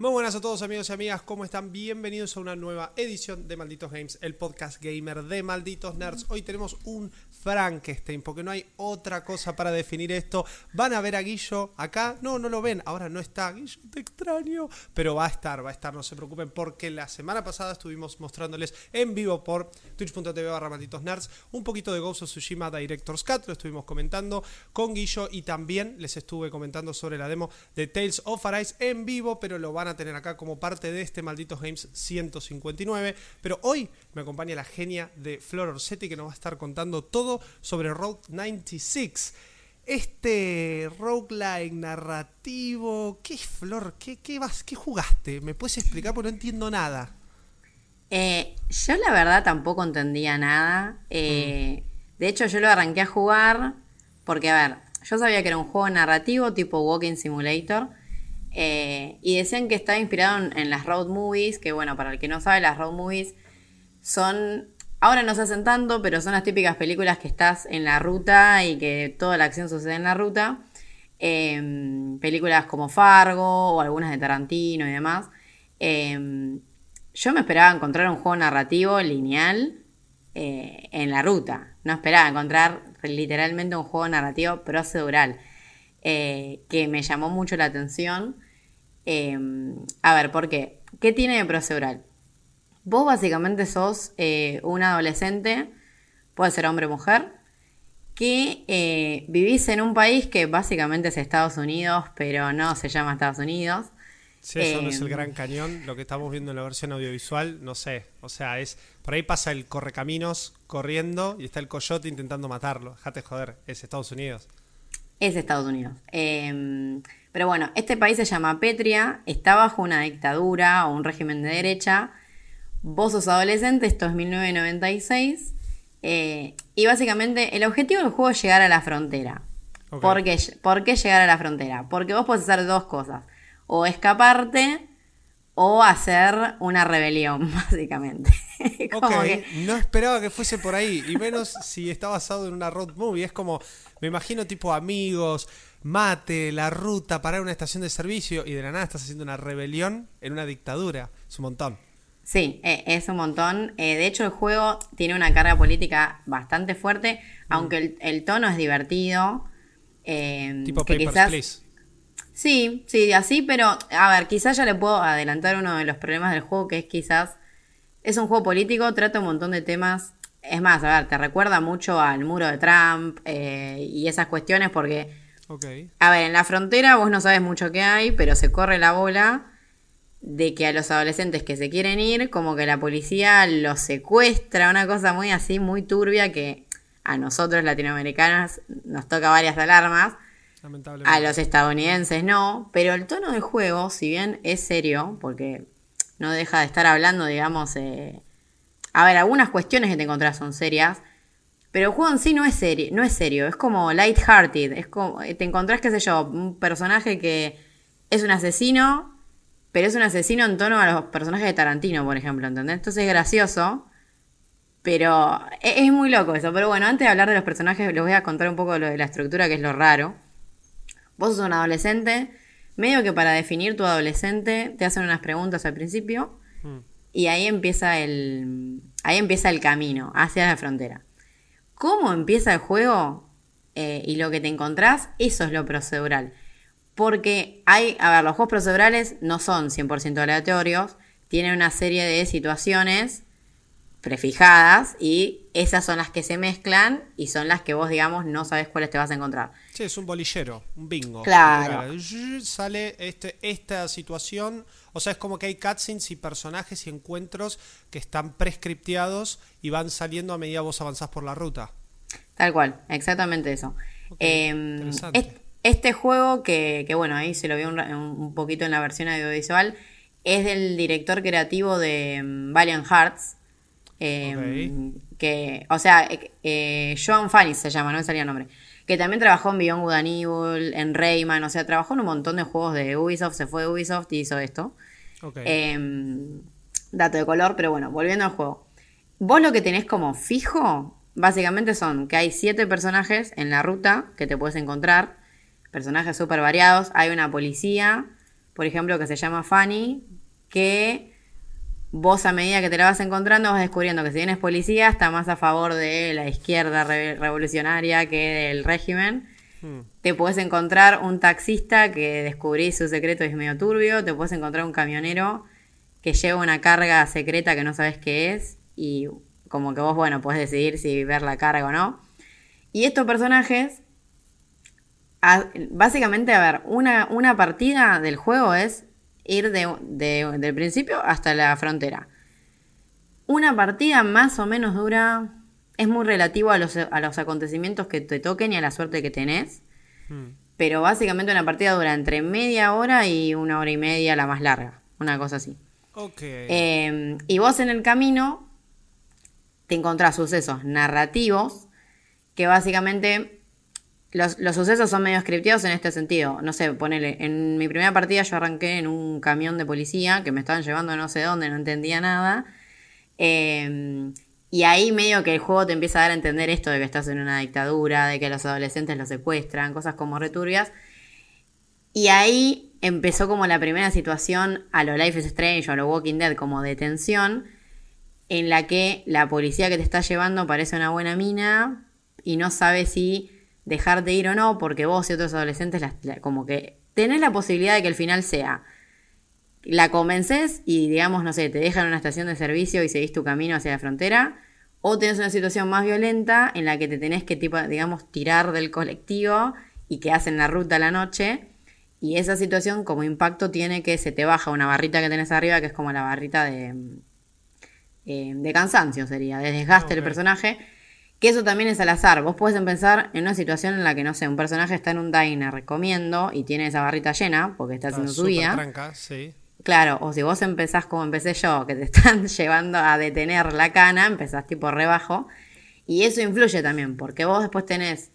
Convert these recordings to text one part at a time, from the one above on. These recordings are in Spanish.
Muy buenas a todos amigos y amigas, ¿cómo están? Bienvenidos a una nueva edición de Malditos Games, el podcast gamer de Malditos Nerds. Hoy tenemos un Frankenstein, porque no hay otra cosa para definir esto. Van a ver a Guillo acá, no, no lo ven, ahora no está, Guillo, te extraño, pero va a estar, va a estar, no se preocupen, porque la semana pasada estuvimos mostrándoles en vivo por twitch.tv barra Malditos Nerds un poquito de Ghost of Tsushima Director's Cut, lo estuvimos comentando con Guillo y también les estuve comentando sobre la demo de Tales of Arise en vivo, pero lo van a tener acá como parte de este Malditos Games 159. Pero hoy me acompaña la genia de Flor Orsetti que nos va a estar contando todo sobre Rogue 96. Este roguelike narrativo, ¿qué es Flor? ¿Qué, qué, vas, ¿Qué jugaste? ¿Me puedes explicar? Porque no entiendo nada. Eh, yo la verdad tampoco entendía nada. Eh, De hecho, yo lo arranqué a jugar porque, a ver, yo sabía que era un juego narrativo tipo Walking Simulator. Eh, y decían que estaba inspirado en, las road movies, que bueno, para el que no sabe, las road movies son, ahora no se hacen tanto, pero son las típicas películas que estás en la ruta y que toda la acción sucede en la ruta. Eh, películas como Fargo o algunas de Tarantino y demás. Eh, yo me esperaba encontrar un juego narrativo lineal eh, en la ruta. No esperaba encontrar literalmente un juego narrativo procedural. Eh, que me llamó mucho la atención. Eh, a ver, ¿por qué? ¿Qué tiene de procedural? Vos básicamente sos eh, un adolescente, puede ser hombre o mujer, que eh, vivís en un país que básicamente es Estados Unidos, pero no se llama Estados Unidos. Si eso no es el Gran Cañón, lo que estamos viendo en la versión audiovisual, no sé. O sea, es por ahí pasa el correcaminos corriendo y está el coyote intentando matarlo. Déjate joder, es Estados Unidos. Es Estados Unidos. Eh, pero bueno, este país se llama Petria, está bajo una dictadura o un régimen de derecha. Vos sos adolescente, esto es 1996. Eh, y básicamente el objetivo del juego es llegar a la frontera. Okay. ¿Por, qué, ¿Por qué llegar a la frontera? Porque vos podés hacer dos cosas. O escaparte o hacer una rebelión, básicamente. ok, que... no esperaba que fuese por ahí, y menos si está basado en una road movie. Es como, me imagino tipo amigos, mate, la ruta, parar una estación de servicio y de la nada estás haciendo una rebelión en una dictadura. Es un montón. Sí, eh, es un montón. Eh, de hecho, el juego tiene una carga política bastante fuerte, mm. aunque el, el, tono es divertido. Eh, tipo que Papers, quizás... Please. Sí, sí, así, pero a ver, quizás ya le puedo adelantar uno de los problemas del juego, que es quizás es un juego político, trata un montón de temas. Es más, a ver, te recuerda mucho al muro de Trump eh, y esas cuestiones porque, okay. a ver, en la frontera vos no sabes mucho qué hay, pero se corre la bola de que a los adolescentes que se quieren ir, como que la policía los secuestra, una cosa muy así, muy turbia que a nosotros latinoamericanos nos toca varias alarmas. A los estadounidenses no, pero el tono del juego, si bien es serio, porque no deja de estar hablando, digamos, eh... a ver, algunas cuestiones que te encontrás son serias, pero el juego en sí no es serio, no es serio, es como lighthearted, es como te encontrás, qué sé yo, un personaje que es un asesino, pero es un asesino en tono a los personajes de Tarantino, por ejemplo, ¿entendés? Entonces es gracioso, pero es, es muy loco eso. Pero bueno, antes de hablar de los personajes, les voy a contar un poco lo de la estructura, que es lo raro. Vos sos un adolescente, medio que para definir tu adolescente te hacen unas preguntas al principio mm. y ahí empieza el ahí empieza el camino hacia la frontera. ¿Cómo empieza el juego eh, y lo que te encontrás? Eso es lo procedural. Porque hay, a ver, los juegos procedurales no son 100% aleatorios, tienen una serie de situaciones prefijadas y esas son las que se mezclan y son las que vos, digamos, no sabes cuáles te vas a encontrar. Sí, es un bolillero, un bingo. Claro. Sale este, esta situación, o sea, es como que hay cutscenes y personajes y encuentros que están prescripteados y van saliendo a medida vos avanzás por la ruta. Tal cual, exactamente eso. Okay, eh, este juego, que, que, bueno, ahí se lo vio un, un poquito en la versión audiovisual, es del director creativo de um, Valiant Hearts. Eh, okay. Que, o sea, eh, Joan Fannis se llama, no me salía el nombre. Que también trabajó en Beyond Good and Evil, en Rayman, o sea, trabajó en un montón de juegos de Ubisoft, se fue de Ubisoft y hizo esto. Okay. Eh, dato de color, pero bueno, volviendo al juego. vos lo que tenés como fijo, básicamente son que hay siete personajes en la ruta que te puedes encontrar, personajes súper variados. Hay una policía, por ejemplo, que se llama Fanny, que vos a medida que te la vas encontrando vas descubriendo que si bien es policía está más a favor de la izquierda re- revolucionaria que del régimen. Hmm. Te puedes encontrar un taxista que descubrís su secreto y es medio turbio. Te puedes encontrar un camionero que lleva una carga secreta que no sabes qué es. Y como que vos, bueno, podés decidir si ver la carga o no. Y estos personajes, a- básicamente, a ver, una, una partida del juego es ir de, de- del principio hasta la frontera. Una partida más o menos dura, es muy relativo a los, a los acontecimientos que te toquen y a la suerte que tenés. Hmm. Pero básicamente una partida dura entre media hora y una hora y media, la más larga. Una cosa así. Ok. Eh, y vos en el camino te encontrás sucesos narrativos que básicamente los, los sucesos son medio scripteados en este sentido. No sé, ponele, en mi primera partida yo arranqué en un camión de policía que me estaban llevando no sé dónde, no entendía nada. Eh, y ahí medio que el juego te empieza a dar a entender esto de que estás en una dictadura, de que los adolescentes los secuestran, cosas como returbias. Y ahí empezó como la primera situación a lo Life is Strange o a lo Walking Dead como de tensión, en la que la policía que te está llevando parece una buena mina y no sabe si dejarte ir o no, porque vos y otros adolescentes la- como que tenés la posibilidad de que el final sea la convences y digamos, no sé, te dejan en una estación de servicio y seguís tu camino hacia la frontera, o tenés una situación más violenta en la que te tenés que, tipo, digamos, tirar del colectivo y que hacen la ruta a la noche. Y esa situación como impacto tiene que se te baja una barrita que tenés arriba, que es como la barrita de, eh, de cansancio, sería, de desgaste del Ok. personaje. Que eso también es al azar. Vos podés empezar en una situación en la que, no sé, un personaje está en un diner comiendo y tiene esa barrita llena porque está Está haciendo su vida. tranca, sí. Claro, o si vos empezás como empecé yo, que te están llevando a detener la cana, empezás tipo rebajo. Y eso influye también, porque vos después tenés,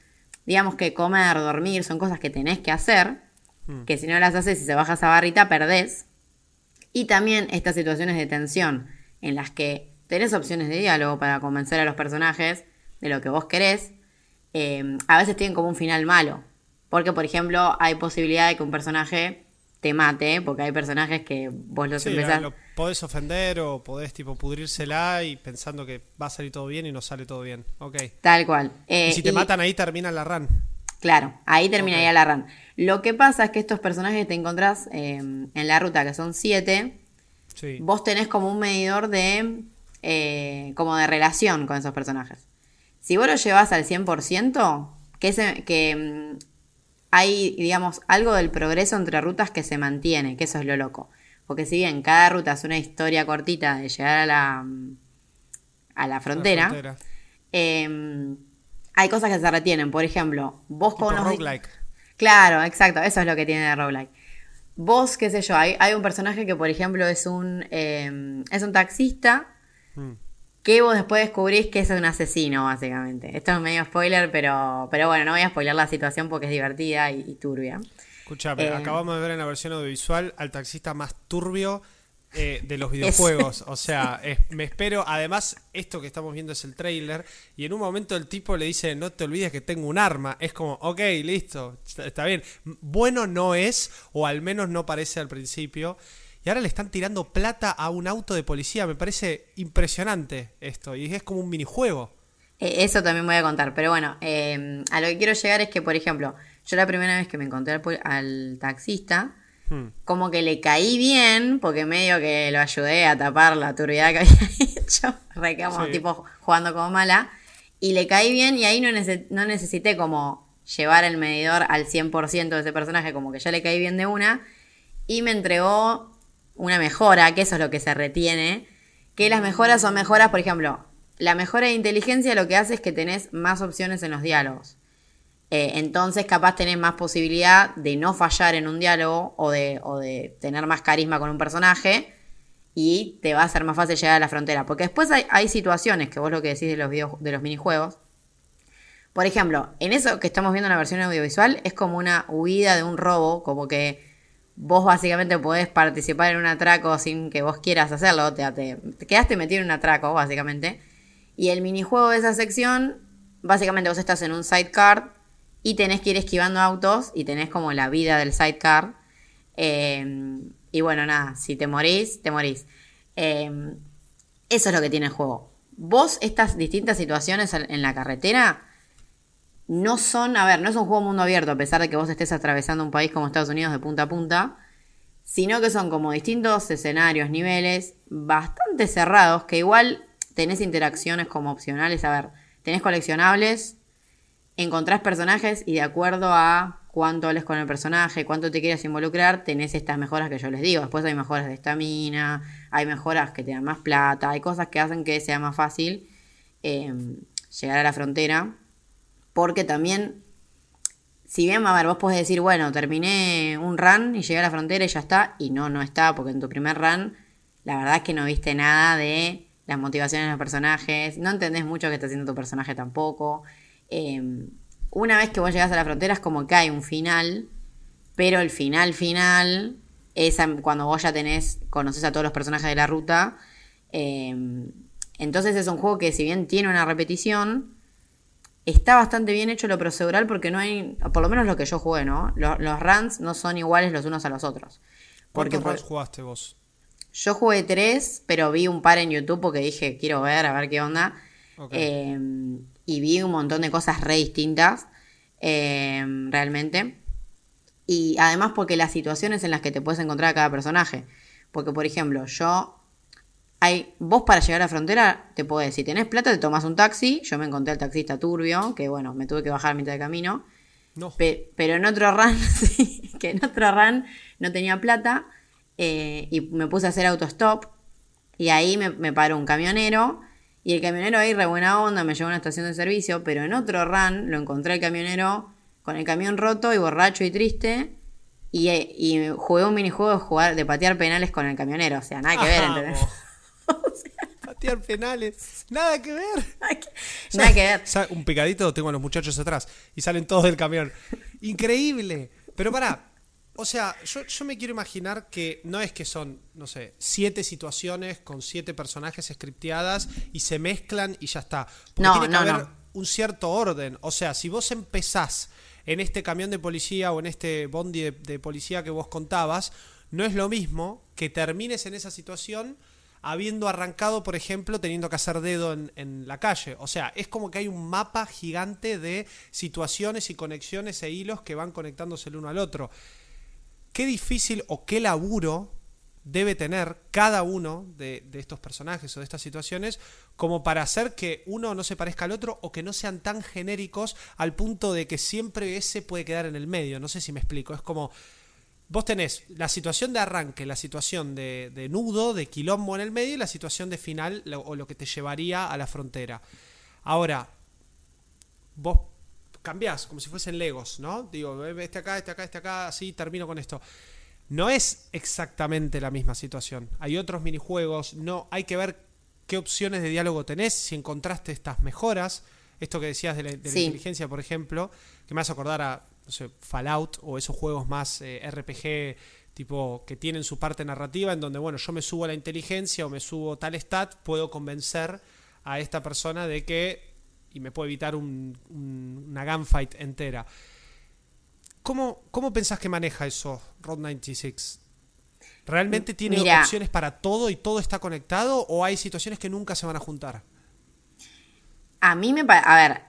digamos que comer, dormir, son cosas que tenés que hacer, Mm. que si no las haces y se baja esa barrita, perdés. Y también estas situaciones de tensión, en las que tenés opciones de diálogo para convencer a los personajes de lo que vos querés, eh, a veces tienen como un final malo. Porque, por ejemplo, hay posibilidad de que un personaje te mate, porque hay personajes que vos los Sí, empezás... lo podés ofender o podés tipo pudrírsela y pensando que va a salir todo bien y no sale todo bien. Ok. Tal cual. Eh, y si te y- matan ahí termina la run. Claro, ahí terminaría la run. Lo que pasa es que estos personajes que te encontrás eh, en la ruta, que son siete, Sí. vos tenés como un medidor de eh, como de relación con esos personajes. Si vos lo llevas al 100%, que, que mm, hay, digamos, algo del progreso entre rutas que se mantiene, que eso es lo loco. Porque si bien cada ruta es una historia cortita de llegar a la, mm, a la La frontera, eh, hay cosas que se retienen. Por ejemplo, vos Tipo con roguelike. Claro, exacto, eso es lo que tiene de roguelike. Vos, qué sé yo, hay, hay un personaje que, por ejemplo, es un, eh, es un taxista Mm. Que vos después descubrís que es un asesino, básicamente. Esto es medio spoiler, pero, pero bueno, no voy a spoiler la situación porque es divertida y, y turbia. Escuchame, Eh, acabamos de ver en la versión audiovisual al taxista más turbio eh, de los videojuegos. O sea, es- me espero. Además, esto que estamos viendo es el trailer. Y en un momento el tipo le dice: No te olvides que tengo un arma. Es como, ok, listo, está, está bien. Bueno, no es, o al menos no parece al principio. Y ahora le están tirando plata a un auto de policía. Me parece impresionante esto. Y es como un minijuego. Eh, eso también voy a contar, pero bueno, eh, a lo que quiero llegar es que, por ejemplo, yo la primera vez que me encontré al, taxista, Hmm. como que le caí bien, porque medio que lo ayudé a tapar la turbidez que había hecho, re que como Sí. tipo jugando como mala, y le caí bien y ahí no, nece- no necesité como llevar el medidor al 100% de ese personaje, como que ya le caí bien de una, y me entregó una mejora, que eso es lo que se retiene, que las mejoras son mejoras, por ejemplo, la mejora de inteligencia lo que hace es que tenés más opciones en los diálogos. Eh, entonces capaz tenés más posibilidad de no fallar en un diálogo o de, o de tener más carisma con un personaje y te va a ser más fácil llegar a la frontera. Porque después hay, situaciones, que vos lo que decís de los, de los minijuegos, por ejemplo, en eso que estamos viendo en la versión audiovisual es como una huida de un robo, como que vos básicamente podés participar en un atraco sin que vos quieras hacerlo, te, te- te quedaste metido en un atraco básicamente, Y el minijuego de esa sección, básicamente vos estás en un sidecar y tenés que ir esquivando autos y tenés como la vida del sidecar. Eh, y bueno, nada, si te morís, te morís. Eh, eso es lo que tiene el juego. Vos, estas distintas situaciones en la carretera, no son, a ver, no es un juego mundo abierto, a pesar de que vos estés atravesando un país como Estados Unidos de punta a punta, sino que son como distintos escenarios, niveles, bastante cerrados, que igual tenés interacciones como opcionales, a ver, tenés coleccionables, encontrás personajes y de acuerdo a cuánto hables con el personaje, cuánto te quieras involucrar, tenés estas mejoras que yo les digo. Después hay mejoras de estamina, hay mejoras que te dan más plata, hay cosas que hacen que sea más fácil eh, llegar a la frontera. Porque también, si bien, a ver, vos podés decir, bueno, terminé un run y llegué a la frontera y ya está, y no, no está, porque en tu primer run, la verdad es que no viste nada de las motivaciones de los personajes, no entendés mucho qué está haciendo tu personaje tampoco. Eh, una vez que vos llegás a la frontera es como que hay un final, pero el final final es cuando vos ya tenés, conoces a todos los personajes de la ruta. Em, entonces es un juego que si bien tiene una repetición, está bastante bien hecho lo procedural porque no hay, por lo menos lo que yo jugué, ¿no? Los, runs no son iguales los unos a los otros. Porque, ¿Cuántos runs jugaste vos? Yo jugué tres, pero vi un par en YouTube porque dije, quiero ver, a ver qué onda. Em, y vi un montón de cosas re distintas, em, realmente. Y además porque las situaciones en las que te puedes encontrar a cada personaje. Porque, por ejemplo, yo... Hay, vos para llegar a la frontera te podés, si tenés plata te tomas un taxi, yo me encontré al taxista turbio, que bueno, me tuve que bajar a mitad de camino. No. pero en otro run, sí, que en otro run no tenía plata eh, y me puse a hacer autostop y ahí me, me paró un camionero y el camionero ahí, re buena onda, me llevó a una estación de servicio, pero en otro run lo encontré el camionero con el camión roto y borracho y triste. Y, y jugué un minijuego de jugar, de patear penales con el camionero. O sea, nada que ver, ¿entendés? patear penales. Nada que ver. nada que ver. Un picadito tengo a los muchachos atrás y salen todos del camión. Increíble. Pero pará, o sea, yo, me quiero imaginar que no es que son, no sé, siete situaciones con siete personajes scripteadas y se mezclan y ya está. Porque no, tiene que haber un cierto orden. O sea, si vos empezás en este camión de policía o en este bondi de, policía que vos contabas, no es lo mismo que termines en esa situación habiendo arrancado, por ejemplo, teniendo que hacer dedo en, en, la calle. O sea, es como que hay un mapa gigante de situaciones y conexiones e hilos que van conectándose el uno al otro qué difícil o qué laburo debe tener cada uno de, estos personajes o de estas situaciones como para hacer que uno no se parezca al otro o que no sean tan genéricos al punto de que siempre ese puede quedar en el medio. No sé si me explico. Es como, vos tenés la situación de arranque, la situación de, nudo, de quilombo en el medio y la situación de final o lo que te llevaría a la frontera. Ahora, vos cambiás, como si fuesen Legos, ¿no? Digo, este acá, este acá, este acá, así termino con esto. No es exactamente la misma situación. Hay otros minijuegos, no, hay que ver qué opciones de diálogo tenés, si encontraste estas mejoras, esto que decías de la, inteligencia, por ejemplo, que me hace acordar a no sé, Fallout o esos juegos más eh, RPG tipo que tienen su parte narrativa en donde, bueno, yo me subo a la inteligencia o me subo tal stat, puedo convencer a esta persona de que y me puede evitar una gunfight entera. ¿Cómo, ¿Cómo pensás que maneja eso Road 96? ¿Realmente tiene opciones para todo y todo está conectado o hay situaciones que nunca se van a juntar? A mí me parece, a ver,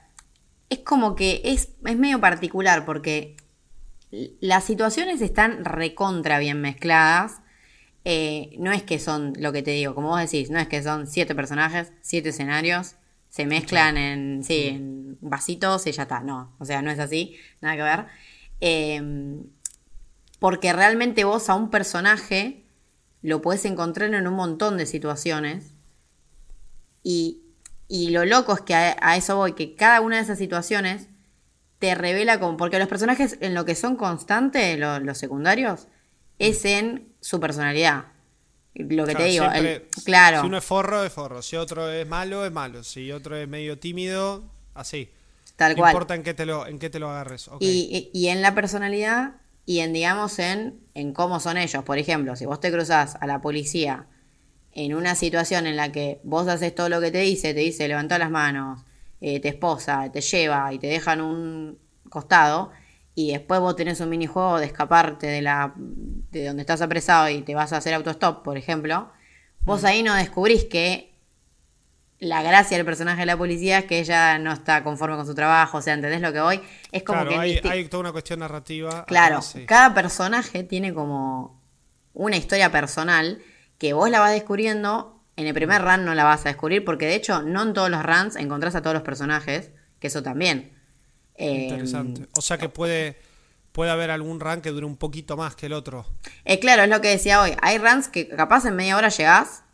es como que es, es medio particular porque las situaciones están recontra bien mezcladas. Eh, no es que son lo que te digo, como vos decís, no es que son siete personajes, siete escenarios, se mezclan en, sí, en vasitos y ya está. No, o sea, no es así, nada que ver. Em, porque realmente vos a un personaje lo puedes encontrar en un montón de situaciones. Y, lo loco es que a, eso voy, que cada una de esas situaciones te revela como. Porque los personajes en lo que son constantes, los secundarios, es en su personalidad. Lo que te digo, claro. Si uno es forro, es forro. Si otro es malo, es malo. Si otro es medio tímido, así. Tal no importa en qué te lo, en qué te lo agarres. Y, y, en la personalidad y en, digamos, en, en cómo son ellos. Por ejemplo, si vos te cruzás a la policía en una situación en la que vos haces todo lo que te dice, te dice levanta las manos, eh, te esposa, te lleva y te dejan un costado, y después vos tenés un minijuego de escaparte de la de donde estás apresado y te vas a hacer autostop, por ejemplo, vos Mm. ahí no descubrís que la gracia del personaje de la policía es que ella no está conforme con su trabajo, o sea, ¿entendés lo que voy? Es como claro, que hay, toda una cuestión narrativa. Claro, acá, sí. cada personaje tiene como una historia personal que vos la vas descubriendo. En el primer run no la vas a descubrir porque de hecho no en todos los runs encontrás a todos los personajes, que eso también. Eh, Interesante. O sea que puede, puede haber algún rank que dure un poquito más que el otro. eh, claro, es lo que decía hoy. Hay runs que capaz en media hora llegás,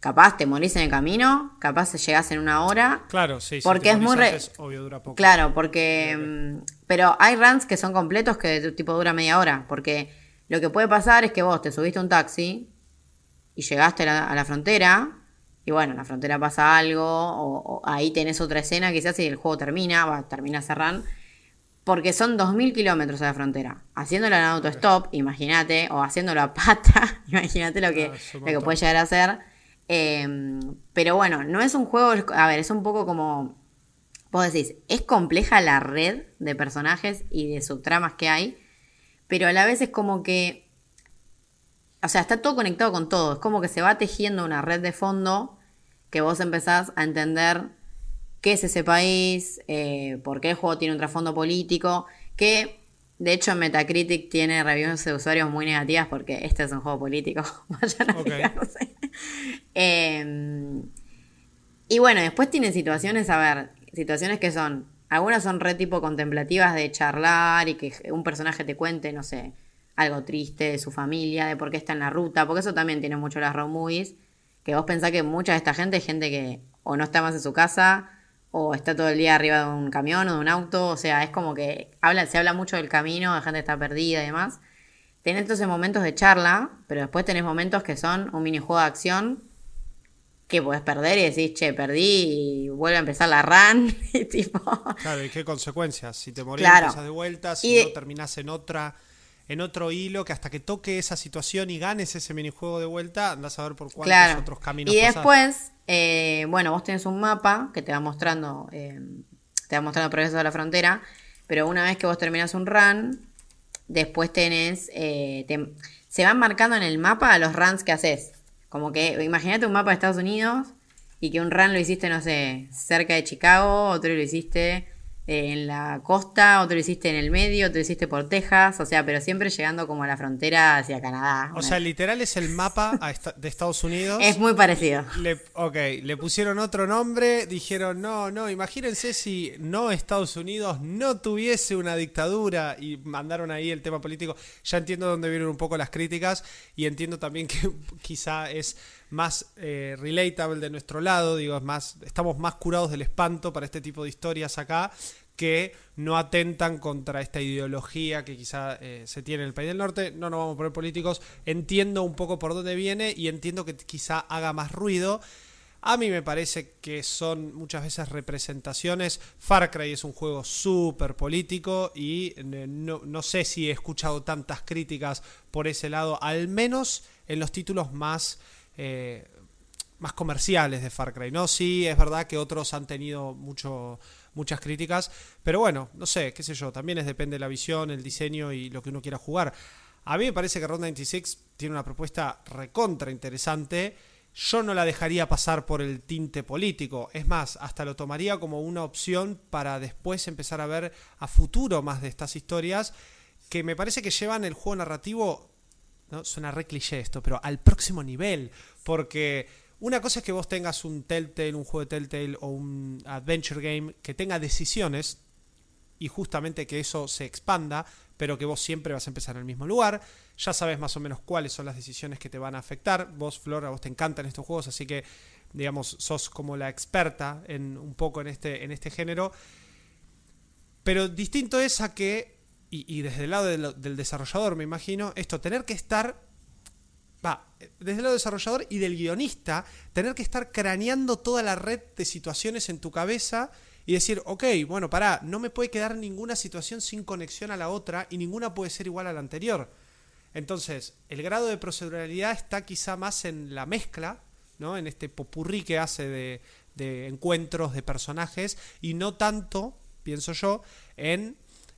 capaz te morís en el camino, capaz llegás en una hora. Claro, sí. Porque es muy re- antes, obvio dura poco. Claro, porque. mm, Pero hay runs que son completos que de tipo dura media hora. Porque lo que puede pasar es que vos te subiste a un taxi y llegaste a la, a la frontera. Y bueno, en la frontera pasa algo. O, o ahí tenés otra escena quizás y el juego termina. Va, termina ese run. Porque son 2.000 kilómetros a la frontera. Haciéndolo en autostop, imagínate. O haciéndolo a pata, imagínate lo que, Ah, lo que puede llegar a ser. Eh, pero bueno, no es un juego. A ver, es un poco como. Vos decís, es compleja la red de personajes y de subtramas que hay, pero a la vez es como que, o sea, está todo conectado con todo, es como que se va tejiendo una red de fondo que vos empezás a entender qué es ese país, eh, por qué el juego tiene un trasfondo político, que de hecho Metacritic tiene reviews de usuarios muy negativas porque este es un juego político, vayan a Ok. fijarse. Eh, y bueno, después tiene situaciones, a ver, situaciones que son, algunas son re tipo contemplativas de charlar y que un personaje te cuente, no sé, algo triste de su familia, de por qué está en la ruta, porque eso también tiene mucho las road movies, que vos pensás que mucha de esta gente es gente que o no está más en su casa, o está todo el día arriba de un camión o de un auto, o sea, es como que habla, se habla mucho del camino, de gente que está perdida y demás. Tenés entonces momentos de charla, pero después tenés momentos que son un minijuego de acción que podés perder y decís, che, perdí y vuelve a empezar la run. y tipo. Claro, ¿y qué consecuencias? Si te morís, Claro. empezás de vuelta, si Y no terminás en otra en otro hilo que hasta que toque esa situación y ganes ese minijuego de vuelta, andás a ver por cuántos Claro. otros caminos Y pasás. después, eh, bueno, vos tenés un mapa que te va mostrando, eh, te va mostrando el progreso de la frontera, pero una vez que vos terminás un run, después tenés, eh, te- se van marcando en el mapa los runs que haces. Como que, imagínate un mapa de Estados Unidos y que un run lo hiciste, no sé, cerca de Chicago, otro lo hiciste en la costa, otro lo hiciste en el medio, otro lo hiciste por Texas, o sea, pero siempre llegando como a la frontera hacia Canadá. O sea, literal es el mapa de Estados Unidos. es muy parecido. Le, ok, le pusieron otro nombre, dijeron, no, no, imagínense si no Estados Unidos no tuviese una dictadura y mandaron ahí el tema político. Ya entiendo dónde vienen un poco las críticas y entiendo también que quizá es más eh, relatable de nuestro lado, digo, más, estamos más curados del espanto para este tipo de historias acá que no atentan contra esta ideología que quizá eh, se tiene en el país del norte. No nos vamos a poner políticos. Entiendo un poco por dónde viene y entiendo que quizá haga más ruido. A mí me parece que son muchas veces representaciones. Far Cry es un juego súper político y eh, no, no sé si he escuchado tantas críticas por ese lado, al menos en los títulos más, eh, más comerciales de Far Cry. No, sí, es verdad que otros han tenido mucho, muchas críticas, pero bueno, no sé, qué sé yo, también es depende de la visión, el diseño y lo que uno quiera jugar. A mí me parece que Round 96 tiene una propuesta recontra interesante. Yo no la dejaría pasar por el tinte político. Es más, hasta lo tomaría como una opción para después empezar a ver a futuro más de estas historias que me parece que llevan el juego narrativo, no suena re cliché esto, pero al próximo nivel. Porque una cosa es que vos tengas un Telltale, un juego de Telltale o un adventure game que tenga decisiones y justamente que eso se expanda, pero que vos siempre vas a empezar en el mismo lugar. Ya sabes más o menos cuáles son las decisiones que te van a afectar. Vos, Flor, a vos te encantan estos juegos, así que, digamos, sos como la experta en un poco en este, en este género. Pero distinto es a que, y, desde el lado del, del desarrollador, me imagino, esto, tener que estar va, desde el lado del desarrollador y del guionista, tener que estar craneando toda la red de situaciones en tu cabeza y decir, ok, bueno, pará, no me puede quedar ninguna situación sin conexión a la otra y ninguna puede ser igual a la anterior. Entonces, el grado de proceduralidad está quizá más en la mezcla, ¿no? En este popurrí que hace de, de encuentros de personajes y no tanto, pienso yo, en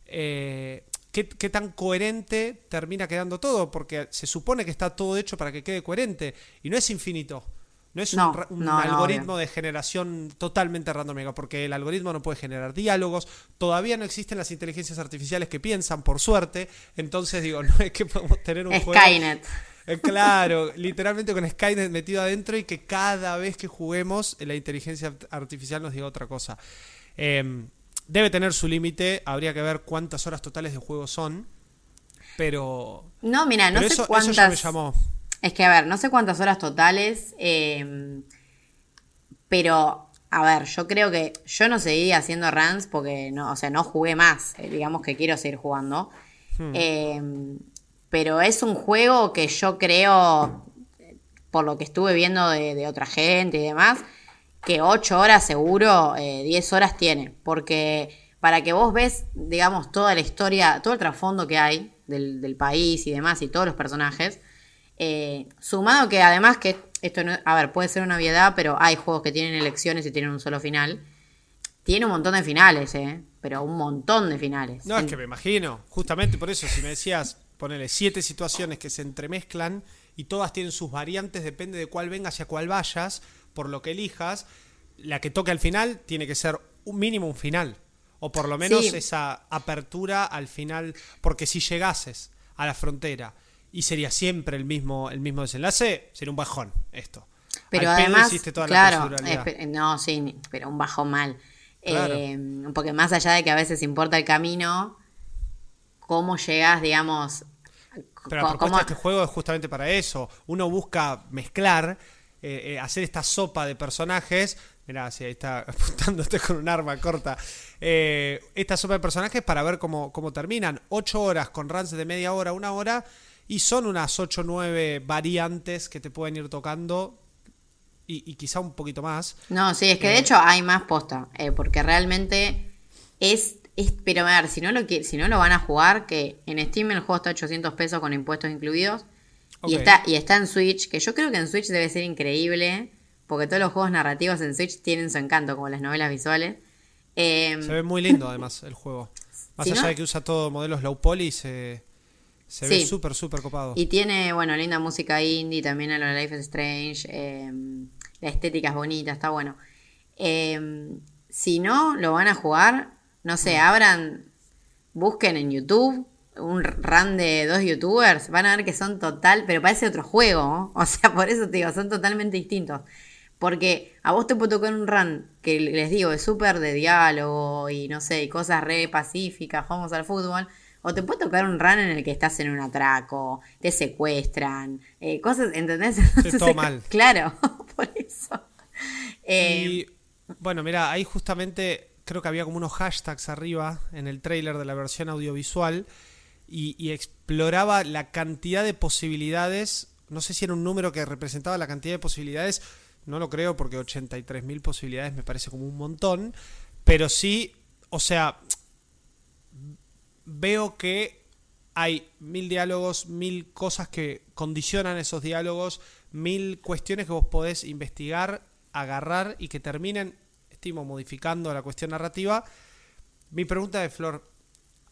eh, qué, tan coherente termina quedando todo, porque se supone que está todo hecho para que quede coherente y no es infinito. No es un, algoritmo de generación totalmente random, porque el algoritmo no puede generar diálogos. Todavía no existen las inteligencias artificiales que piensan, por suerte. Entonces, digo, no es que podemos tener un Skynet. Eh, claro, literalmente con Skynet metido adentro y que cada vez que juguemos la inteligencia artificial nos diga otra cosa. Em, debe tener su límite, habría que ver cuántas horas totales de juego son, pero... No, mira, no sé cuántas... me llamó. Es que, a ver, no sé cuántas horas totales, em, pero, a ver, yo creo que yo no seguí haciendo runs porque, no, o sea, no jugué más, eh, digamos que quiero seguir jugando. Hmm. Em, pero es un juego que yo creo, por lo que estuve viendo de, otra gente y demás, que 8 horas seguro, 10 eh, horas tiene. Porque para que vos ves, digamos, toda la historia, todo el trasfondo que hay del, país y demás y todos los personajes, eh, sumado que además que esto no, a ver, puede ser una obviedad, pero hay juegos que tienen elecciones y tienen un solo final. Tiene un montón de finales, ¿eh? Pero un montón de finales. No, es que me imagino. Justamente por eso, si me decías, ponele siete situaciones que se entremezclan y todas tienen sus variantes, depende de cuál venga hacia cuál vayas, por lo que elijas, la que toque al final tiene que ser un mínimo un final. O por lo menos esa apertura al final, porque si llegases a la frontera y sería siempre el mismo, el mismo desenlace, sería un bajón esto. Pero además, claro, no, sí, pero un bajón mal. Eh, porque más allá de que a veces importa el camino, cómo llegas, digamos... Pero la propuesta de este juego es justamente para eso. Uno busca mezclar, eh, eh, hacer esta sopa de personajes. Mirá, si ahí está apuntándote con un arma corta. Eh, esta sopa de personajes para ver cómo, cómo terminan. Ocho horas con runs de media hora, una hora. Y son unas 8 o 9 variantes que te pueden ir tocando. Y, quizá un poquito más. No, sí, es que de hecho hay más posta. porque realmente es pero a ver, si no, lo, si no lo van a jugar, que en Steam el juego está a 800 pesos con impuestos incluidos. Y, está, y está en Switch, que yo creo que en Switch debe ser increíble, porque todos los juegos narrativos en Switch tienen su encanto, como las novelas visuales. Em, se ve muy lindo además el juego. Más allá de que usa todo modelos low poly, se, ve súper, súper copado. Y tiene, bueno, linda música indie, también a lo Life is Strange. Em, la estética es bonita, está bueno. Em, si no lo van a jugar, no sé, abran, busquen en YouTube un run de dos youtubers, van a ver que son total, pero parece otro juego, o sea, por eso te digo, son totalmente distintos. Porque a vos te puede tocar un run que les digo es súper de diálogo y no sé, y cosas re pacíficas, vamos al fútbol. O te puede tocar un run en el que estás en un atraco, te secuestran, eh, cosas, ¿entendés? Es todo mal. Claro, por eso. y eh, bueno, mira, ahí justamente creo que había como unos hashtags arriba en el trailer de la versión audiovisual y, exploraba la cantidad de posibilidades. No sé si era un número que representaba la cantidad de posibilidades. No lo creo porque 83.000 posibilidades me parece como un montón. Pero sí, o sea, veo que hay mil diálogos, mil cosas que condicionan esos diálogos, mil cuestiones que vos podés investigar, agarrar y que terminen estimo modificando la cuestión narrativa. Mi pregunta de Flor,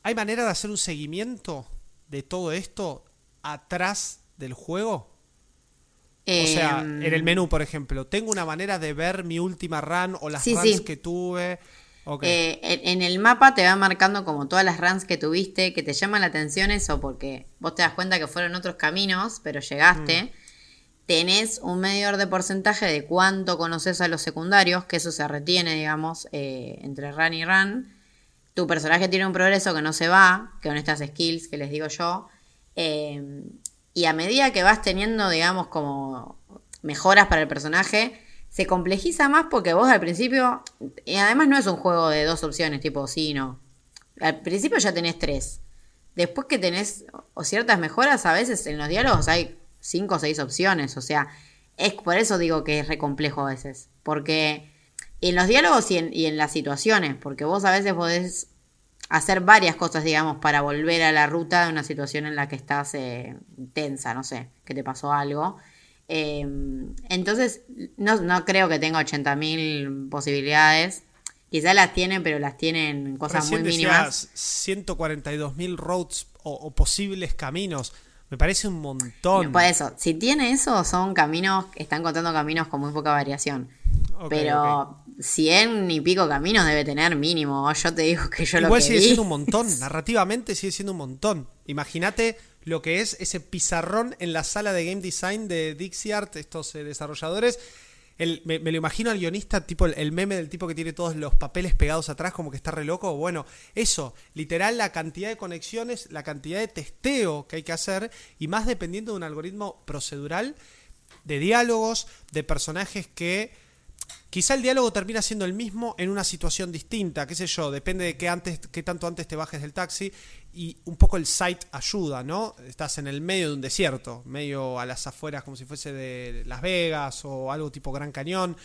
¿hay manera de hacer un seguimiento de todo esto atrás del juego? o sea, en el em, menú, por ejemplo, ¿tengo una manera de ver mi última run o las runs que tuve? Eh, en, el mapa te va marcando como todas las runs que tuviste, que te llaman la atención eso, porque vos te das cuenta que fueron otros caminos, pero llegaste. Mm tenés un medidor de porcentaje de cuánto conoces a los secundarios, que eso se retiene, digamos, eh, entre run y run. Tu personaje tiene un progreso que no se va, que son estas skills que les digo yo. Eh, y a medida que vas teniendo, digamos, como mejoras para el personaje, se complejiza más porque vos al principio, y además no es un juego de dos opciones, tipo sí, no. Al principio ya tenés tres. Después que tenés ciertas mejoras, a veces en los diálogos hay cinco o seis opciones. O sea, es por eso digo que es re complejo a veces. Porque en los diálogos y en, las situaciones, porque vos a veces podés hacer varias cosas, digamos, para volver a la ruta de una situación en la que estás eh, tensa, no sé, que te pasó algo. Em, entonces, no, no, creo que tenga 80.000 posibilidades. Quizás las tienen, pero las tienen cosas muy mínimas. 142.000 roads o, posibles caminos. Me parece un montón. Por eso, si tiene eso, son caminos, están contando caminos con muy poca variación. pero 100 y pico caminos debe tener mínimo. Yo te digo que yo lo que Igual sigue siendo un montón. Narrativamente sigue siendo un montón. Imagínate lo que es ese pizarrón en la sala de game design de Dixie Art, estos eh, desarrolladores. me, lo imagino al guionista, tipo el, meme del tipo que tiene todos los papeles pegados atrás, como que está re loco. Bueno, eso, literal, la cantidad de conexiones, la cantidad de testeo que hay que hacer, y más dependiendo de un algoritmo procedural, de diálogos, de personajes que Quizá el diálogo termina siendo el mismo en una situación distinta, qué sé yo, depende de qué, antes, qué tanto antes te bajes del taxi y un poco el site ayuda, ¿no? Estás en el medio de un desierto, medio a las afueras como si fuese de Las Vegas o algo tipo Gran Cañón.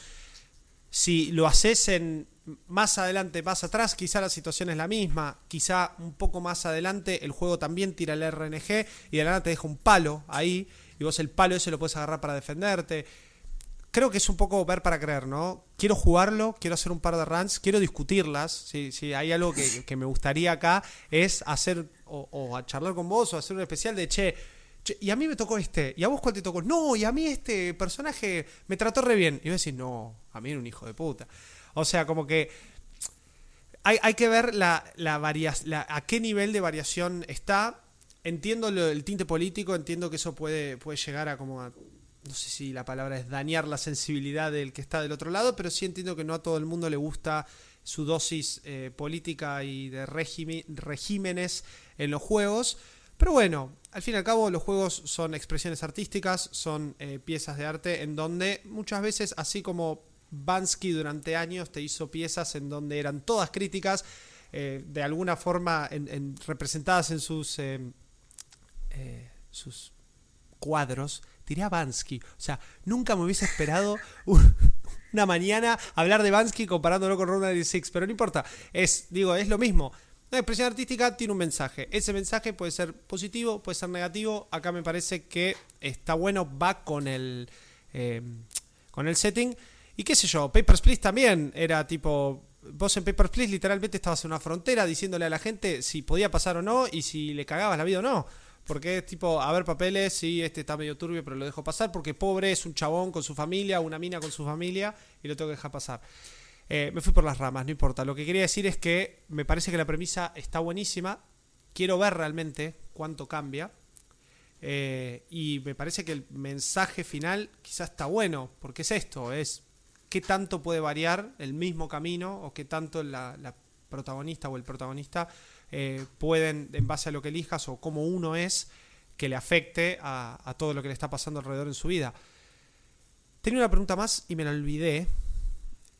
Si lo haces en más adelante, más atrás, quizá la situación es la misma, quizá un poco más adelante el juego también tira el RNG y de la nada te deja un palo ahí y vos el palo ese lo puedes agarrar para defenderte creo que es un poco ver para creer, ¿no? Quiero jugarlo, quiero hacer un par de runs, quiero discutirlas. Si, si hay algo que, me gustaría acá es hacer o, a charlar con vos o hacer un especial de che, y a mí me tocó este, y a vos cuál te tocó. No, y a mí este personaje me trató re bien. Y yo decir, no, a mí era un hijo de puta. O sea, como que hay, hay que ver la, la, la, a qué nivel de variación está. Entiendo el tinte político, entiendo que eso puede, puede llegar a como a no sé si la palabra es dañar la sensibilidad del que está del otro lado, pero sí entiendo que no a todo el mundo le gusta su dosis eh, política y de regímenes en los juegos. Pero bueno, al fin y al cabo los juegos son expresiones artísticas, son eh, piezas de arte en donde muchas veces, así como Bansky durante años te hizo piezas en donde eran todas críticas, eh, de alguna forma representadas en sus, sus cuadros, tiré a Bansky. O sea, nunca me hubiese esperado una mañana hablar de Bansky comparándolo con Ronald 96, pero no importa. Es, digo, es lo mismo. La expresión artística tiene un mensaje. Ese mensaje puede ser positivo, puede ser negativo. Acá me parece que está bueno, va con el, eh, con el setting. Y qué sé yo, Papers, Please también era tipo. Vos en Papers, Please literalmente estabas en una frontera diciéndole a la gente si podía pasar o no y si le cagabas la vida o no. Porque es tipo, a ver papeles, sí, este está medio turbio, pero lo dejo pasar. Porque pobre es un chabón con su familia, una mina con su familia, y lo tengo que dejar pasar. Eh, me fui por las ramas, no importa. Lo que quería decir es que me parece que la premisa está buenísima. Quiero ver realmente cuánto cambia. Eh, y me parece que el mensaje final quizás está bueno, porque es esto, es qué tanto puede variar el mismo camino o qué tanto la, la protagonista o el protagonista eh, pueden, en base a lo que elijas o cómo uno es, que le afecte a, todo lo que le está pasando alrededor en su vida. Tenía una pregunta más y me la olvidé.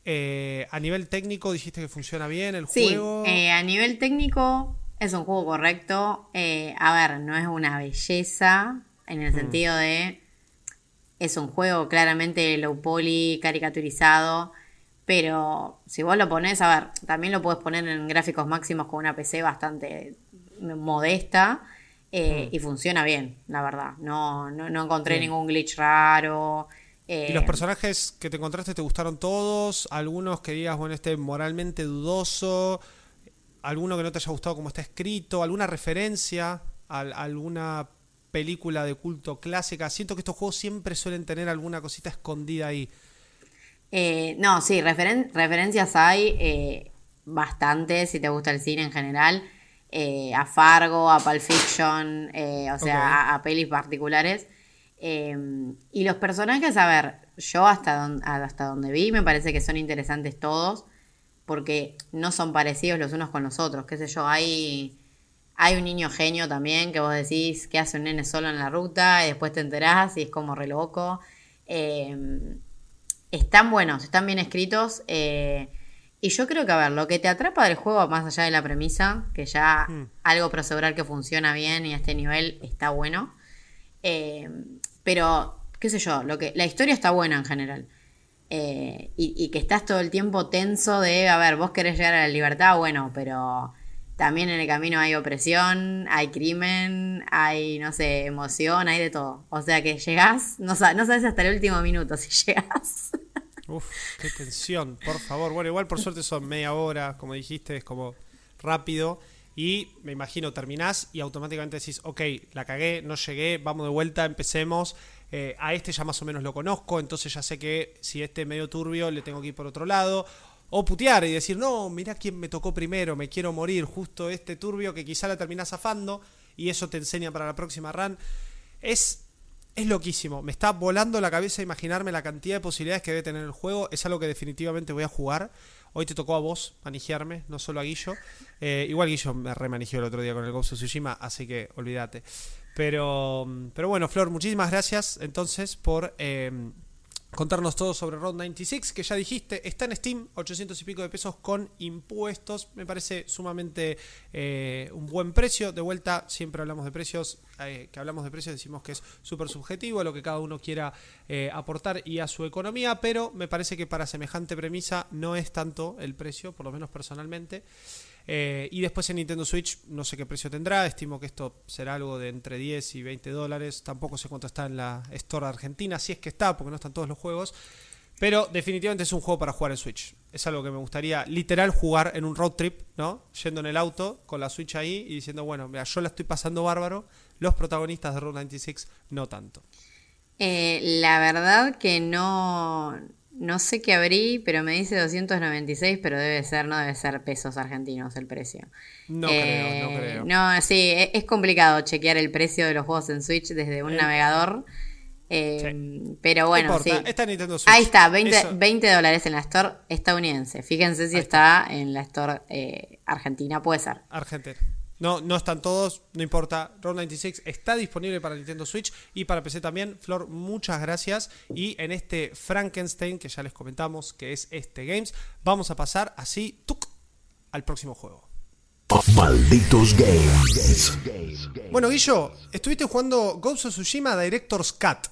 Eh, a nivel técnico dijiste que funciona bien el juego. Sí, eh, a nivel técnico es un juego correcto. a ver, no es una belleza en el mm. sentido de es un juego claramente low poly, caricaturizado. Pero si vos lo pones, a ver, también lo puedes poner en gráficos máximos con una PC bastante modesta eh, mm. y funciona bien, la verdad. No, no, encontré ningún glitch raro. ¿Y los eh, personajes que te encontraste te gustaron todos? ¿Algunos que digas, bueno, este moralmente dudoso? ¿Alguno que no te haya gustado como está escrito? ¿Alguna referencia a alguna película de culto clásica? Siento que estos juegos siempre suelen tener alguna cosita escondida ahí. Eh, no, sí, referencias hay eh, bastantes, si te gusta el cine en general, eh, a Fargo, a Pulp Fiction, o sea, a, pelis particulares. y los personajes, a ver, yo hasta, hasta donde vi me parece que son interesantes todos, porque no son parecidos los unos con los otros, qué sé yo, hay... Hay un niño genio también que vos decís que hace un nene solo en la ruta y después te enterás y es como re loco están buenos, están bien escritos. Eh, y yo creo que, a ver, lo que te atrapa del juego, más allá de la premisa, que ya hmm. algo procedural que funciona bien y a este nivel está bueno. Eh, pero, qué sé yo, lo que, la historia está buena en general. Eh, y, que estás todo el tiempo tenso de, a ver, vos querés llegar a la libertad, bueno, pero también en el camino hay opresión, hay crimen, hay, no sé, emoción, hay de todo. O sea que llegás, no, sabes hasta el último minuto si llegás. Uf, qué tensión, por favor. Bueno, igual por suerte son media hora, como dijiste, es como rápido. Y me imagino, terminás y automáticamente decís, ok, la cagué, no llegué, vamos de vuelta, empecemos. Eh, a este ya más o menos lo conozco, entonces ya sé que si este es medio turbio le tengo que ir por otro lado. O putear y decir, no, mira quién me tocó primero, me quiero morir, justo este turbio que quizá la terminás zafando y eso te enseña para la próxima run. Es, es loquísimo, me está volando la cabeza imaginarme la cantidad de posibilidades que debe tener el juego, es algo que definitivamente voy a jugar. Hoy te tocó a vos manijearme, no solo a Guillo. Eh, igual Guillo me remanigió el otro día con el Ghost of Tsushima, así que olvídate. Pero, pero bueno, Flor, muchísimas gracias entonces por eh, contarnos todo sobre Road 96, que ya dijiste, está en Steam, 800 y pico de pesos con impuestos. Me parece sumamente eh, un buen precio. De vuelta, siempre hablamos de precios, eh, que hablamos de precios decimos que es súper subjetivo, lo que cada uno quiera eh, aportar y a su economía, pero me parece que para semejante premisa no es tanto el precio, por lo menos personalmente. Eh, y después en Nintendo Switch no sé qué precio tendrá, estimo que esto será algo de entre 10 y 20 dólares, tampoco sé cuánto está en la Store Argentina, si es que está, porque no están todos los juegos, pero definitivamente es un juego para jugar en Switch. Es algo que me gustaría literal jugar en un road trip, ¿no? Yendo en el auto con la Switch ahí y diciendo, bueno, mira, yo la estoy pasando bárbaro, los protagonistas de Road 96 no tanto. Eh, la verdad que no, no sé qué abrí, pero me dice 296, pero debe ser, no debe ser pesos argentinos el precio. No creo, no eh, creo. No, sí, e-, es, complicado chequear el precio de los juegos en Switch desde un eh, navegador. Eh, pero bueno, sí. Está Nintendo Switch. Ahí está, 20, dólares en la Store estadounidense. Fíjense si está. en la Store argentina, puede ser. Argentina. No, no están todos, no importa. Road 96 está disponible para Nintendo Switch y para PC también. Flor, muchas gracias. Y en este Frankenstein, que ya les comentamos que es este Games, vamos a pasar así tuk, al próximo juego. Malditos Games. Bueno, Guillo, estuviste jugando Ghost of Tsushima Director's Cut.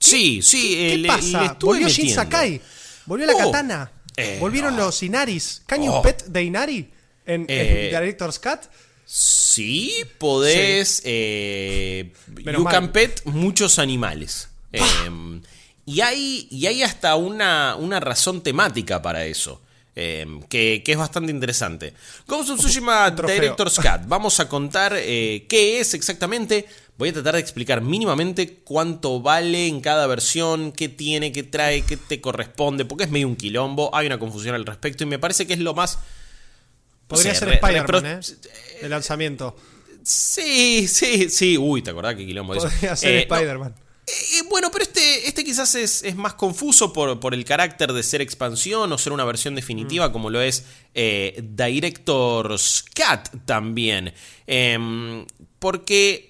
Sí, sí. ¿Qué, pasa? Volvió Shin Sakai. Volvió la oh, katana. Eh, Volvieron los Inaris. ¿Can oh. pet de Inari en, en eh, Director's Cut? Sí, podés. Eh, you can pet muchos animales. Em, y, hay, y hay hasta una, una razón temática para eso. Em, que, es bastante interesante. Ghost of Tsushima Director's Cut. Vamos a contar eh, qué es exactamente. Voy a tratar de explicar mínimamente cuánto vale en cada versión, qué tiene, qué trae, qué te corresponde, porque es medio un quilombo. Hay una confusión al respecto y me parece que es lo más Podría ser Spider-Man, ¿eh? De lanzamiento. Sí, sí, sí. Uy, ¿te acordás qué quilombo eso? Podría ser eh, Spider-Man. Eh, bueno, pero este, este quizás es, más confuso por, por, el carácter de ser expansión o ser una versión definitiva, mm. como lo es Director's Cut también. Em, porque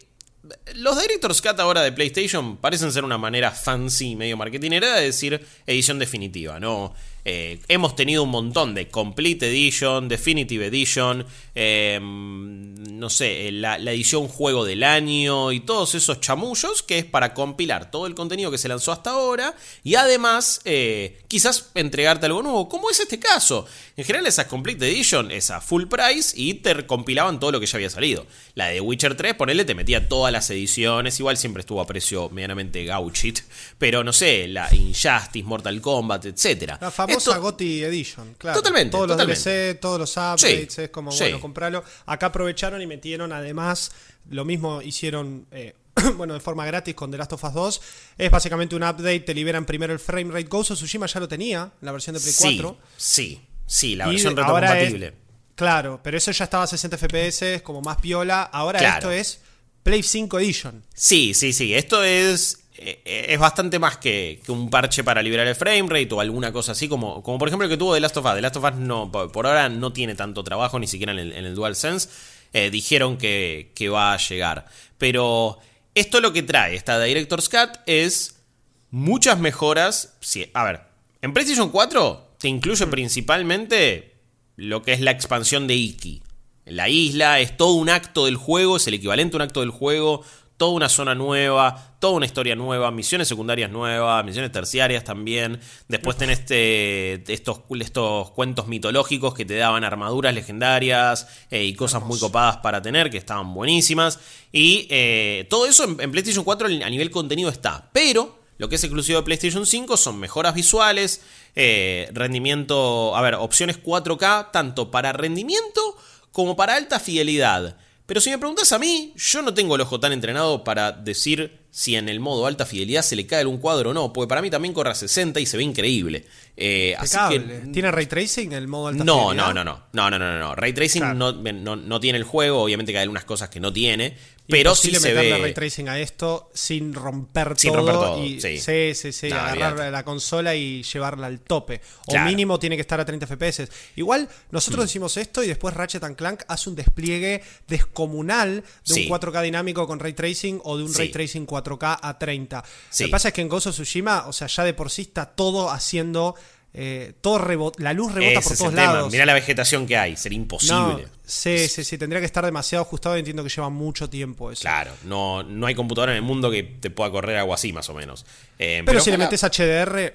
los Director's Cut ahora de PlayStation parecen ser una manera fancy, medio marketingera de decir edición definitiva, ¿no? Eh, hemos tenido un montón de Complete Edition, Definitive Edition, em, no sé, la, edición juego del año y todos esos chamullos que es para compilar todo el contenido que se lanzó hasta ahora y además eh, quizás entregarte algo nuevo, como es este caso. En general esas Complete Edition es a full price y te compilaban todo lo que ya había salido. La de Witcher 3, ponele, te metía todas las ediciones, igual siempre estuvo a precio medianamente gauchit, pero no sé, la Injustice, Mortal Kombat, etc. La famosa GOTY Edition, claro. Totalmente. Todos los DLC, todos los updates, es como, bueno, comprarlo. Acá aprovecharon y metieron además, lo mismo hicieron... Eh, bueno, de forma gratis con The Last of Us 2. Es básicamente un update, te liberan primero el frame rate. Ghost of Tsushima ya lo tenía, la versión de Play 4. Sí, sí, la versión retrocompatible. Claro, pero eso ya estaba a 60 FPS, como más piola. Ahora esto es Play 5 Edition. Sí, sí, sí. Esto es eh, es bastante más que, un parche para liberar el frame rate o alguna cosa así, como, como por ejemplo el que tuvo The Last of Us. The Last of Us no, por ahora no tiene tanto trabajo, ni siquiera en el, en el DualSense. Eh, dijeron que, que, va a llegar. Pero esto lo que trae esta Director's Cut es muchas mejoras. a ver, en PlayStation 4 te incluye mm. principalmente lo que es la expansión de Iki. La isla es todo un acto del juego, es el equivalente a un acto del juego toda una zona nueva, toda una historia nueva, misiones secundarias nuevas, misiones terciarias también. Después tenés este, estos, estos cuentos mitológicos que te daban armaduras legendarias eh, y cosas muy copadas para tener, que estaban buenísimas. Y eh, todo eso en, en PlayStation 4 a nivel contenido está. Pero lo que es exclusivo de PlayStation 5 son mejoras visuales, eh, rendimiento, a ver, opciones 4K, tanto para rendimiento como para alta fidelidad. Pero si me preguntas a mí, yo no tengo el ojo tan entrenado para decir si en el modo alta fidelidad se le cae algún cuadro o no, porque para mí también corre a 60 y se ve increíble. Eh, así que, ¿Tiene ray tracing el modo alta no, fidelidad? No, no, no, no, no, no, no. Ray tracing Claro. no, no, no tiene el juego, obviamente que hay algunas cosas que no tiene, pero sí se meterle ve. ray tracing a esto sin romper Sin todo. romper todo, y, sí. sí, sí, sí, No, agarrar la consola y llevarla al tope. O Claro. mínimo tiene que estar a 30 FPS. Igual, nosotros Hmm. decimos esto y después Ratchet and Clank hace un despliegue descomunal de Sí. un 4K dinámico con ray tracing o de un Sí. ray tracing 4K a 30. Sí. Lo que pasa es que en Ghost of Tsushima, o sea, ya de por sí está todo haciendo. Eh, todo la luz rebota Ese por todos lados. Mirá la vegetación que hay, sería No, imposible. sí, sí, sí, tendría que estar demasiado ajustado y entiendo que lleva mucho tiempo eso. Claro, no, no hay computadora en el mundo que te pueda correr algo así, más o menos. Eh, Pero, si le metes HDR,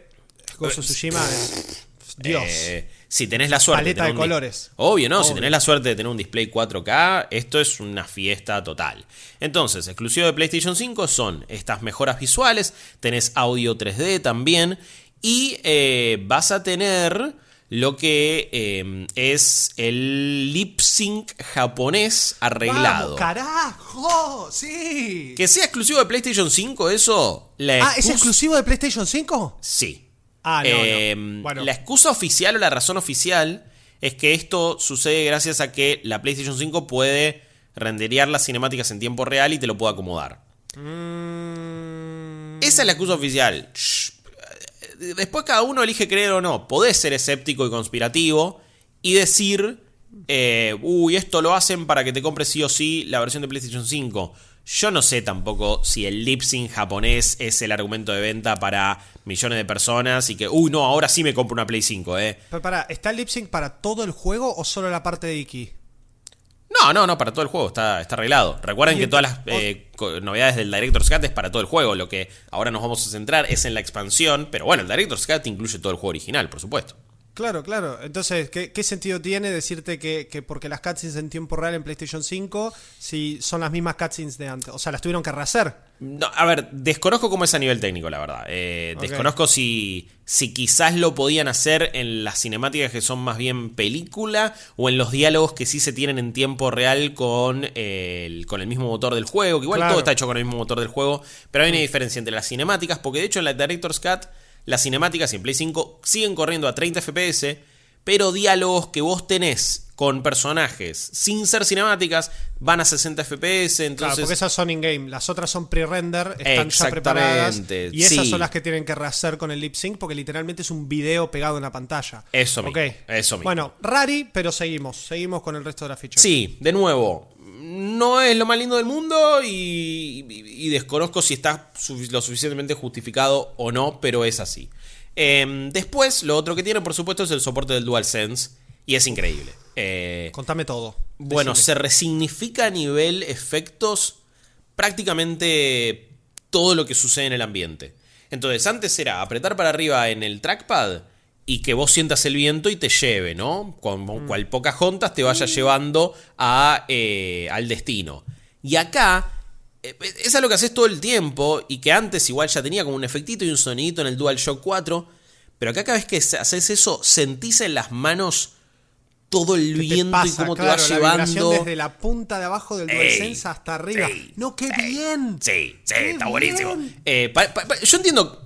of Tsushima es. Dios. Eh, si tenés la suerte Paleta de colores. Obvio, ¿no? Si tenés la suerte de tener un display 4K, esto es una fiesta total. Entonces, exclusivo de PlayStation 5 son estas mejoras visuales, tenés audio 3D también, y eh, vas a tener lo que eh, es el lip sync japonés arreglado. ¡Vamos, carajo! ¡Sí! que sea exclusivo de PlayStation 5, eso. La Ah, ¿es exclusivo de PlayStation 5? Sí. Ah, no, no. Eh, Bueno. La excusa oficial o la razón oficial es que esto sucede gracias a que la PlayStation 5 puede renderear las cinemáticas en tiempo real y te lo puede acomodar. Mm, Esa es la excusa oficial. Shh. Después cada uno elige creer o no. Podés ser escéptico y conspirativo y decir, eh, uy, esto lo hacen para que te compres sí o sí la versión de PlayStation 5. Yo no sé tampoco si el lip sync japonés es el argumento de venta para millones de personas y que, uy, no, ahora sí me compro una Play 5, eh. Pero pará, ¿está el lip sync para todo el juego o solo la parte de Iki? No, no, no, para todo el juego está, está arreglado. Recuerden que todas las eh, novedades del Director's Cut es para todo el juego. Lo que ahora nos vamos a centrar es en la expansión. Pero bueno, el Director's Cut incluye todo el juego original, por supuesto. Claro, claro. Entonces, ¿qué, qué sentido tiene decirte que, que porque las cutscenes en tiempo real en PlayStation 5 si son las mismas cutscenes de antes? O sea, las tuvieron que rehacer. No, a ver, desconozco cómo es a nivel técnico, la verdad. Eh. Desconozco si, si quizás lo podían hacer en las cinemáticas que son más bien película o en los diálogos que sí se tienen en tiempo real con el, con el mismo motor del juego. Que igual Claro. todo está hecho con el mismo motor del juego, pero hay una diferencia entre las cinemáticas, porque de hecho en la Director's Cut las cinemáticas en Play 5 siguen corriendo a 30 FPS, pero diálogos que vos tenés con personajes sin ser cinemáticas van a 60 FPS, Claro, entonces... porque esas son in-game. Las otras son pre-render, están ya preparadas. Y esas sí. son las que tienen que rehacer con el lip sync porque literalmente es un video pegado en la pantalla. Eso mismo, eso mismo. Bueno, rari, pero seguimos. Seguimos con el resto de la ficha. Sí, de nuevo, no es lo más lindo del mundo y, y- y desconozco si está lo suficientemente justificado o no, pero es así. Em, después, lo otro que tiene, por supuesto, es el soporte del DualSense y es increíble. Eh, Contame todo. bueno, Decime. se resignifica a nivel efectos prácticamente todo lo que sucede en el ambiente. Entonces, antes era apretar para arriba en el trackpad y que vos sientas el viento y te lleve, ¿no? Como cual pocas juntas te vaya llevando a, eh, al destino. Y acá, eh, es algo que haces todo el tiempo y que antes igual ya tenía como un efectito y un sonidito en el DualShock 4. Pero acá cada vez que haces eso, sentís en las manos todo el ¿Qué te viento y cómo Claro, te va llevando. desde la punta de abajo del DualSense hasta arriba. ey, no, qué ey. bien. Sí, sí, Qué está buenísimo. bien. Eh, pa- pa- pa- yo entiendo,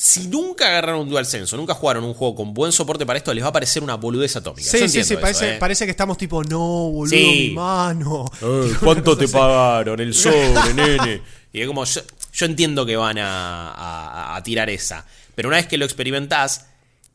si nunca agarraron un DualSense o nunca jugaron un juego con buen soporte para esto, les va a parecer una boludez atómica. Yo Sí, sí, sí, eso, parece, eh. parece que estamos tipo, no, boludo, Sí. mi mano. Eh, ¿Cuánto te pagaron? El sobre, nene. Y es como, yo, yo entiendo que van a, a- a tirar esa. Pero una vez que lo experimentás,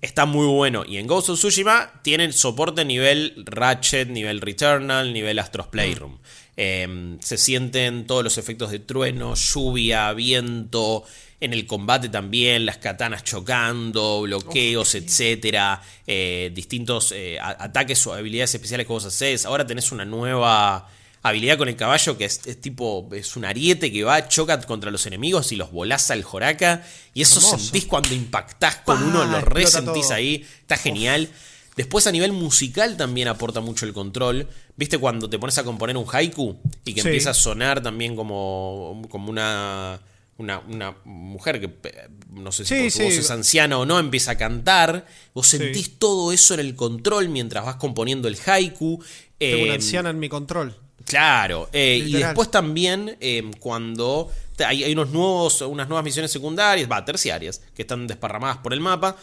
está muy bueno. Y en Ghost of Tsushima tienen soporte nivel Ratchet, nivel Returnal, nivel Astros Playroom. Eh, se sienten todos los efectos de trueno, lluvia, viento. En el combate también, las katanas chocando, bloqueos, etcétera, eh, distintos eh, ataques o habilidades especiales que vos haces. Ahora tenés una nueva habilidad con el caballo que es, es tipo, es un ariete que va, choca contra los enemigos y los volás al joraca. Y eso Hermoso. sentís cuando impactás con uno, lo resentís todo. ahí. Está genial. Después a nivel musical también aporta mucho el control. ¿Viste cuando te pones a componer un haiku y que Sí. empieza a sonar también como, como una, una, una mujer que eh, no sé si Sí, sí. voz es anciana o no, empieza a cantar? Vos Sí. sentís todo eso en el control mientras vas componiendo el haiku. Tengo una Eh, anciana en mi control. Claro, eh, y después también eh, cuando hay, hay unos nuevos, unas nuevas misiones secundarias, va, terciarias, que están desparramadas por el mapa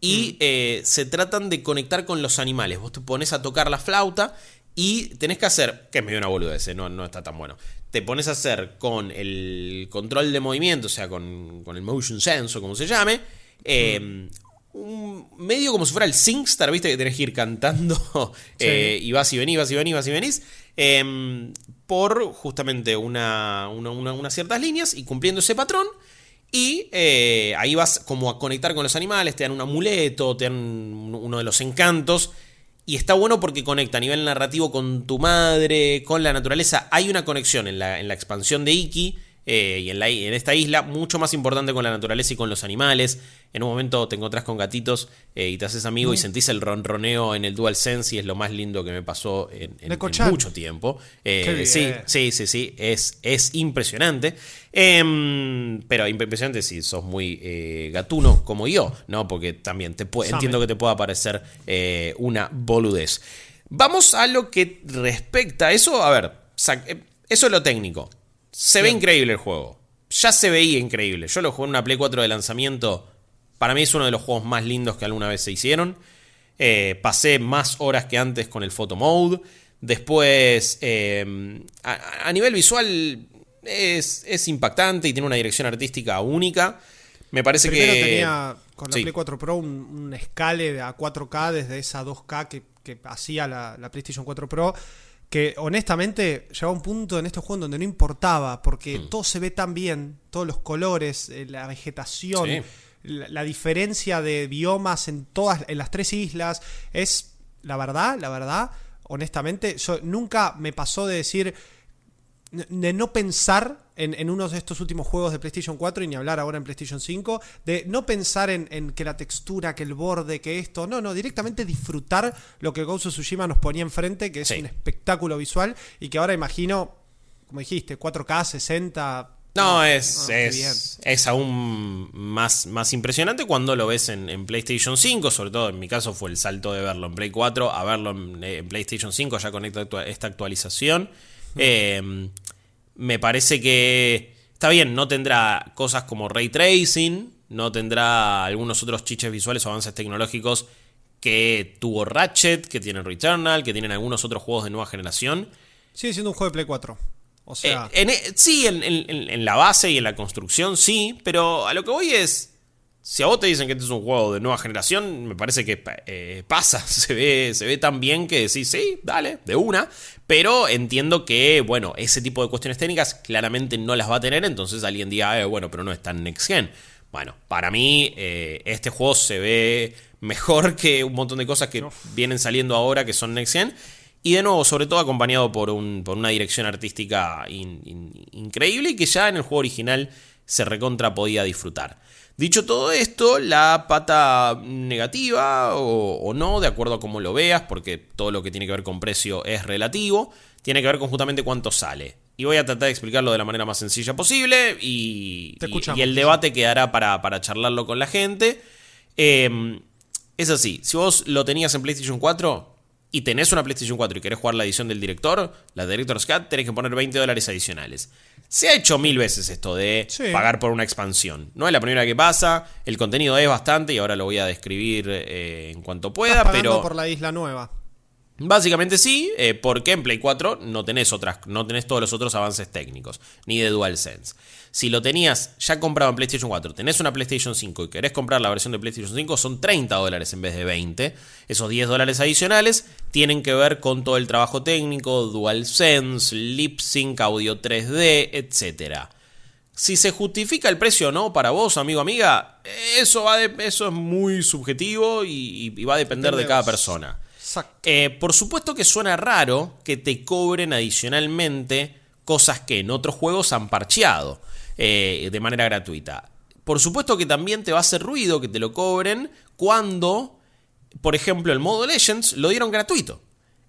y eh, se tratan de conectar con los animales. Vos te pones a tocar la flauta y tenés que hacer, que es medio una boludez, no, no está tan bueno. Te pones a hacer con el control de movimiento, o sea, con, con el motion sense o como se llame, eh, un medio como si fuera el SingStar, viste que tenés que ir cantando eh, y vas y venís, vas y venís, vas y venís, eh, por justamente una, una- una- unas ciertas líneas y cumpliendo ese patrón. Y eh, ahí vas como a conectar con los animales, te dan un amuleto, te dan un- uno de los encantos. Y está bueno porque conecta a nivel narrativo con tu madre, con la naturaleza. Hay una conexión en la, en la expansión de Iki eh, y en, la, en esta isla mucho más importante con la naturaleza y con los animales. En un momento te encontrás con gatitos eh, y te haces amigo y sentís el ronroneo en el DualSense y es lo más lindo que me pasó en, en- en Neko-chan. mucho tiempo. Eh, sí, sí, sí, sí, es, es impresionante. Em, pero impresionante si sos muy gatuno como yo, ¿no? Porque también te puede, entiendo que te pueda parecer una boludez. Vamos a lo que respecta a eso. A ver, eso es lo técnico. Se ve increíble el juego. Ya se veía increíble. Yo lo jugué en una Play 4 de lanzamiento. Para mí es uno de los juegos más lindos que alguna vez se hicieron. Eh, pasé más horas que antes con el photo mode. Después, eh, a, a nivel visual, es, es impactante y tiene una dirección artística única. Me parece Primero que. tenía con la Sí. Play 4 Pro un, un escale a 4K desde esa 2K que, que hacía la, la PlayStation 4 Pro. Que honestamente llegaba un punto en estos juegos donde no importaba, porque Mm. todo se ve tan bien, todos los colores, eh, la vegetación, Sí. la, la diferencia de biomas en todas, en las tres islas, es la verdad, la verdad, honestamente, yo nunca me pasó de decir, de no pensar en, en uno de estos últimos juegos de PlayStation 4 y ni hablar ahora en PlayStation 5, de no pensar en, en que la textura, que el borde, que esto, no, no, directamente disfrutar lo que Ghost of Tsushima nos ponía enfrente, que es Sí. un espectáculo visual y que ahora imagino, como dijiste, 4K, 60. No, es, bien. es, es aún más, más impresionante cuando lo ves en, en PlayStation 5, sobre todo en mi caso fue el salto de verlo en Play 4 a verlo en, en PlayStation 5 ya con esta, actua- esta actualización. Eh, me parece que está bien, no tendrá cosas como ray tracing, no tendrá algunos otros chiches visuales o avances tecnológicos que tuvo Ratchet, que tiene Returnal, que tienen algunos otros juegos de nueva generación. Sigue siendo un juego de Play 4. O sea, Eh, en e- sí, en, en- en- en la base y en la construcción sí, pero a lo que voy es. Si a vos te dicen que este es un juego de nueva generación, me parece que eh, pasa. Se ve, se ve tan bien que decís, sí, dale, de una. Pero entiendo que, bueno, ese tipo de cuestiones técnicas claramente no las va a tener. Entonces alguien diga, "Eh, bueno, pero no es tan next gen. Bueno, para mí, eh, este juego se ve mejor que un montón de cosas que vienen saliendo ahora que son next gen. Y de nuevo, sobre todo acompañado por, un, por una dirección artística in- in- increíble y que ya en el juego original se recontra podía disfrutar. Dicho todo esto, la pata negativa o, o no, de acuerdo a cómo lo veas, porque todo lo que tiene que ver con precio es relativo, tiene que ver con justamente cuánto sale. Y voy a tratar de explicarlo de la manera más sencilla posible y, Te y- escuchamos. y el debate quedará para, para charlarlo con la gente. Eh, es así, si vos lo tenías en PlayStation 4 y tenés una PlayStation 4 y querés jugar la edición del director, la Director's Cut, tenés que poner 20 dólares adicionales. Se ha hecho mil veces esto de Sí. pagar por una expansión. No es la primera que pasa, el contenido es bastante y ahora lo voy a describir eh, en cuanto pueda, estás pagando pero... por la isla nueva. Básicamente sí, eh, porque en Play 4 no tenés otras, no tenés todos los otros avances técnicos, ni de DualSense. Si lo tenías ya comprado en PlayStation 4, tenés una PlayStation 5 y querés comprar la versión de PlayStation 5, son 30 dólares en vez de 20. Esos 10 dólares adicionales tienen que ver con todo el trabajo técnico, DualSense, Lip Sync, audio 3D, etcétera. Si se justifica el precio o no para vos, amigo amiga, eso, va de- eso es muy subjetivo y, y va a depender de cada persona. Eh, por supuesto que suena raro que te cobren adicionalmente cosas que en otros juegos han parcheado eh, de manera gratuita. Por supuesto que también te va a hacer ruido que te lo cobren cuando, por ejemplo, el modo Legends lo dieron gratuito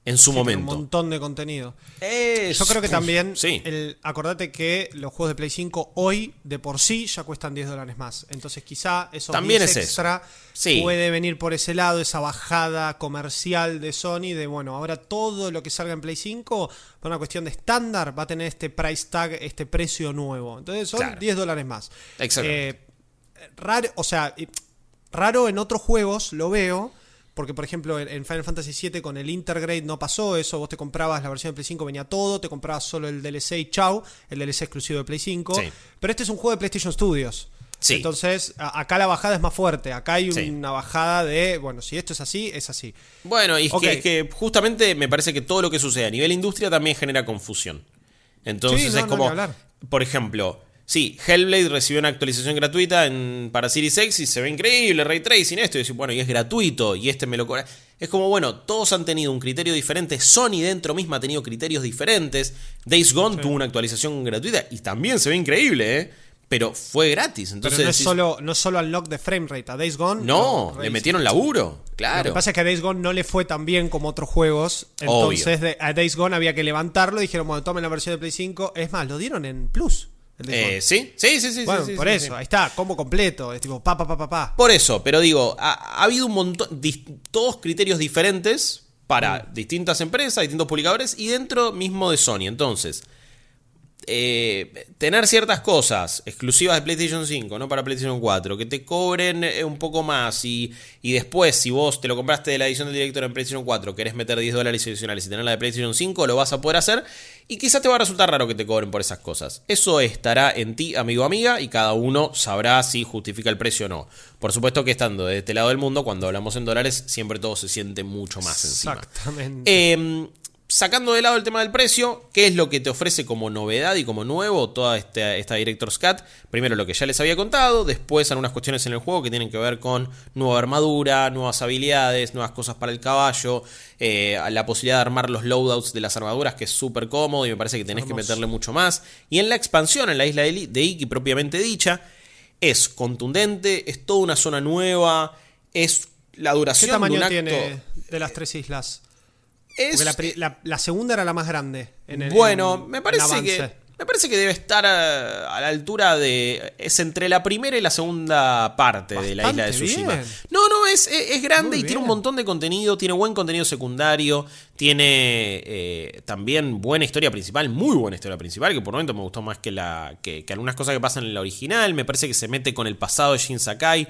en su Sí, momento. Un montón de contenido. Es- Yo creo que también, Sí. el, acordate que los juegos de Play 5 hoy de por sí ya cuestan 10 dólares más. Entonces quizá esos También 10 es eso. extra Sí. puede venir por ese lado, esa bajada comercial de Sony de, bueno, ahora todo lo que salga en Play 5, por una cuestión de estándar, va a tener este price tag, este precio nuevo. Entonces son Claro. 10 dólares más. Exactamente. Eh, raro, o sea, raro en otros juegos lo veo. Porque, por ejemplo, en- Final Fantasy VII con el Intergrade no pasó eso. Vos te comprabas la versión de Play 5, venía todo. Te comprabas solo el DLC y chau. El DLC exclusivo de Play 5. Sí. Pero este es un juego de PlayStation Studios. Sí. Entonces, acá la bajada es más fuerte. Acá hay Sí. una bajada de, bueno, si esto es así, es así. Bueno, y es, que, es que justamente me parece que todo lo que sucede a nivel industria también genera confusión. Entonces Sí, no, es no, como, por ejemplo, sí, Hellblade recibió una actualización gratuita en, para Series X y se ve increíble, ray tracing esto, y decir, bueno, y es gratuito, y este me lo cobra. Es como, bueno, todos han tenido un criterio diferente, Sony dentro misma ha tenido criterios diferentes, Days Gone tuvo una actualización gratuita y también se ve increíble, ¿eh? Pero fue gratis, Pero entonces... no es decís, solo, no solo unlock de frame rate. A Days Gone. no, lo- le metieron laburo, Lo claro. que pasa es que a Days Gone no le fue tan bien como otros juegos. Entonces de- a Days Gone había que levantarlo. Y dijeron, bueno, tomen la versión de Play 5. Es más, lo dieron en Plus. Eh, sí, sí, sí, sí. bueno, sí, por sí, eso, sí. ahí está, combo completo. Es tipo, pa, pa, pa, pa, pa. Por eso, pero digo, ha, ha habido un montón, todos criterios diferentes para Mm. distintas empresas, distintos publicadores y dentro mismo de Sony. Entonces, eh, tener ciertas cosas exclusivas de PlayStation 5, no para PlayStation 4, que te cobren eh, un poco más y, y después, si vos te lo compraste de la edición del director en PlayStation 4, querés meter 10 dólares adicionales y tener la de PlayStation 5, lo vas a poder hacer y quizás te va a resultar raro que te cobren por esas cosas. Eso estará en ti, amigo o amiga, y cada uno sabrá si justifica el precio o no. Por supuesto que estando de este lado del mundo, cuando hablamos en dólares, siempre todo se siente mucho más encima. Exactamente. Eh, sacando de lado el tema del precio, ¿qué es lo que te ofrece como novedad y como nuevo toda esta, esta Director's Cut? Primero lo que ya les había contado, después algunas cuestiones en el juego que tienen que ver con nueva armadura, nuevas habilidades, nuevas cosas para el caballo, eh, la posibilidad de armar los loadouts de las armaduras, que es súper cómodo y me parece que tenés que meterle mucho más. Y en la expansión, en la isla de Iki propiamente dicha, es contundente, es toda una zona nueva, es la ¿Qué duración de un tamaño acto... tiene de las tres islas? Es- la, pri- la- la segunda era la más grande. En el, bueno, en- me parece que me parece que debe estar a, a la altura de es entre la primera y la segunda parte de la isla de Tsushima. bien. No, no es, es, es grande Muy y tiene un montón de contenido, tiene buen contenido secundario, tiene eh, también buena historia principal, muy buena historia principal que por momento me gustó más que la que, que algunas cosas que pasan en la original. Me parece que se mete con el pasado de Shin Sakai.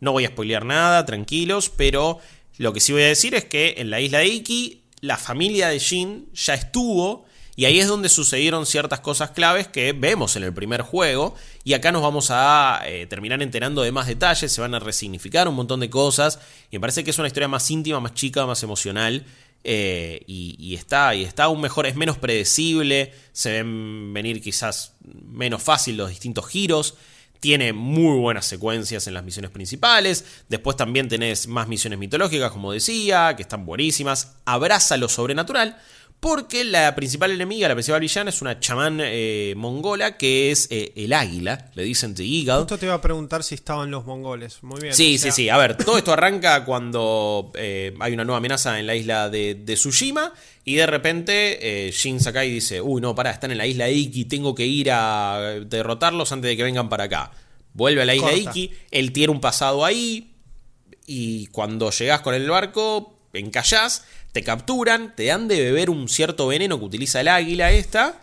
No voy a spoilear nada, tranquilos, pero lo que sí voy a decir es que en la isla de Iki, la familia de Shin ya estuvo, y ahí es donde sucedieron ciertas cosas claves que vemos en el primer juego, y acá nos vamos a eh, terminar enterando de más detalles, se van a resignificar un montón de cosas, y me parece que es una historia más íntima, más chica, más emocional. eh, y, y está, y está aún mejor, es menos predecible, se ven venir quizás menos fácil los distintos giros, tiene muy buenas secuencias en las misiones principales. Después también tenés más misiones mitológicas, como decía, que están buenísimas. Abraza lo sobrenatural. Porque la principal enemiga, la principal villana, es una chamán eh, mongola que es eh, el águila. Le dicen The Eagle. Justo te iba a preguntar si estaban los mongoles. Muy bien. Sí, o sea, sí, sí. A ver, todo esto arranca cuando eh, hay una nueva amenaza en la isla de, de Tsushima y de repente Shin Sakai dice, uy, no, pará, están en la isla de Iki, tengo que ir a derrotarlos antes de que vengan para acá. Vuelve a la isla de. Iki, él tiene un pasado ahí y cuando llegás con el barco, encallás, te capturan, te dan de beber un cierto veneno que utiliza el águila esta.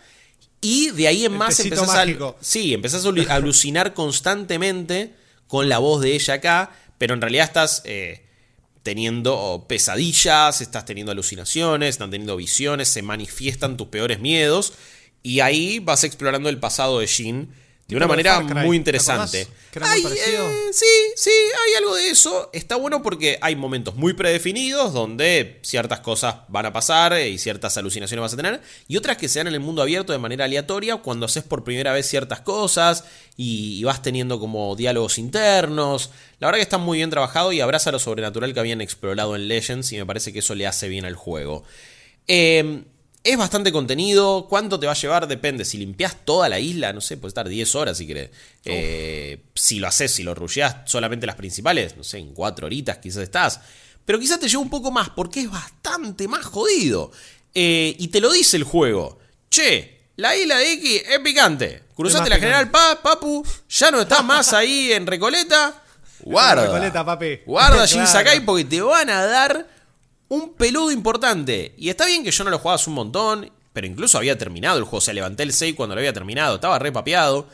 Y de ahí en El más empezás a, sí, empezás a alu- a alucinar constantemente con la voz de ella acá, pero en realidad estás eh, teniendo pesadillas, estás teniendo alucinaciones, están teniendo visiones, se manifiestan tus peores miedos y ahí vas explorando el pasado de Jin de una de manera muy ¿te interesante. muy eh, sí, sí, hay algo de eso. Está bueno porque hay momentos muy predefinidos donde ciertas cosas van a pasar eh, y ciertas alucinaciones vas a tener. Y otras que se dan en el mundo abierto de manera aleatoria cuando haces por primera vez ciertas cosas y, y vas teniendo como diálogos internos. La verdad que está muy bien trabajado y abraza lo sobrenatural que habían explorado en Legends y me parece que eso le hace bien al juego. Eh, es bastante contenido. ¿Cuánto te va a llevar? Depende. Si limpias toda la isla, no sé, puede estar 10 horas si querés. Eh, si lo haces, si lo rusheás solamente las principales, no sé, en 4 horitas quizás estás. Pero quizás te lleva un poco más porque es bastante más jodido. Eh, y te lo dice el juego. Che, la isla de X es picante. Cruzaste más la. General Paz, papu. Ya no estás más ahí en Recoleta. Guarda. Recoleta, papi. Guarda Shin Claro. Sakai porque te van a dar un peludo importante. Y está bien que yo no lo jugaba hace un montón, pero incluso había terminado el juego. O sea, levanté el 6 cuando lo había terminado. Estaba re papeado.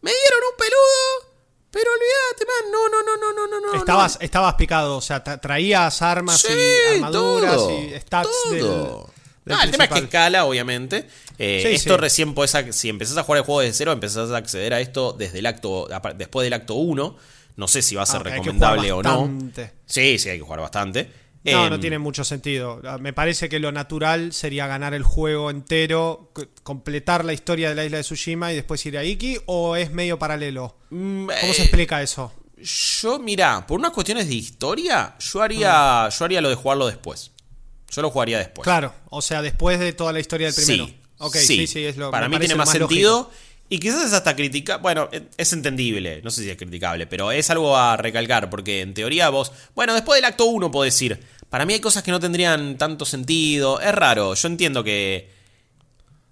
Me dieron un peludo, pero olvídate, man. No, no, no, no, no, no, no. Estabas, estabas picado, o sea, tra- traías armas Sí, y armaduras todo, y stats todo. del Ah, el tema es que escala, obviamente. Eh, Sí, esto sí. recién podés, si empezás a jugar el juego desde cero, empezás a acceder a esto desde el acto, después del acto 1. No sé si va a ser Ah, recomendable o no. Sí, sí, hay que jugar bastante. No, Em, no tiene mucho sentido. Ah, Me parece que lo natural sería ganar el juego entero, completar la historia de la isla de Tsushima y después ir a Iki, o es medio paralelo. mm, ¿Cómo eh, se explica eso? Yo, mira, por unas cuestiones de historia, yo haría, yo haría lo de jugarlo después. Yo lo jugaría después. Claro, o sea, después de toda la historia del primero. Sí, ok, sí, sí, es lo Para me mí tiene más lógico. sentido. Y quizás es hasta criticable. Bueno, e- es entendible. No sé si es criticable, pero es algo a recalcar. Porque en teoría vos. Bueno, después del acto 1 podés decir. Para mí hay cosas que no tendrían tanto sentido. Es raro. Yo entiendo que.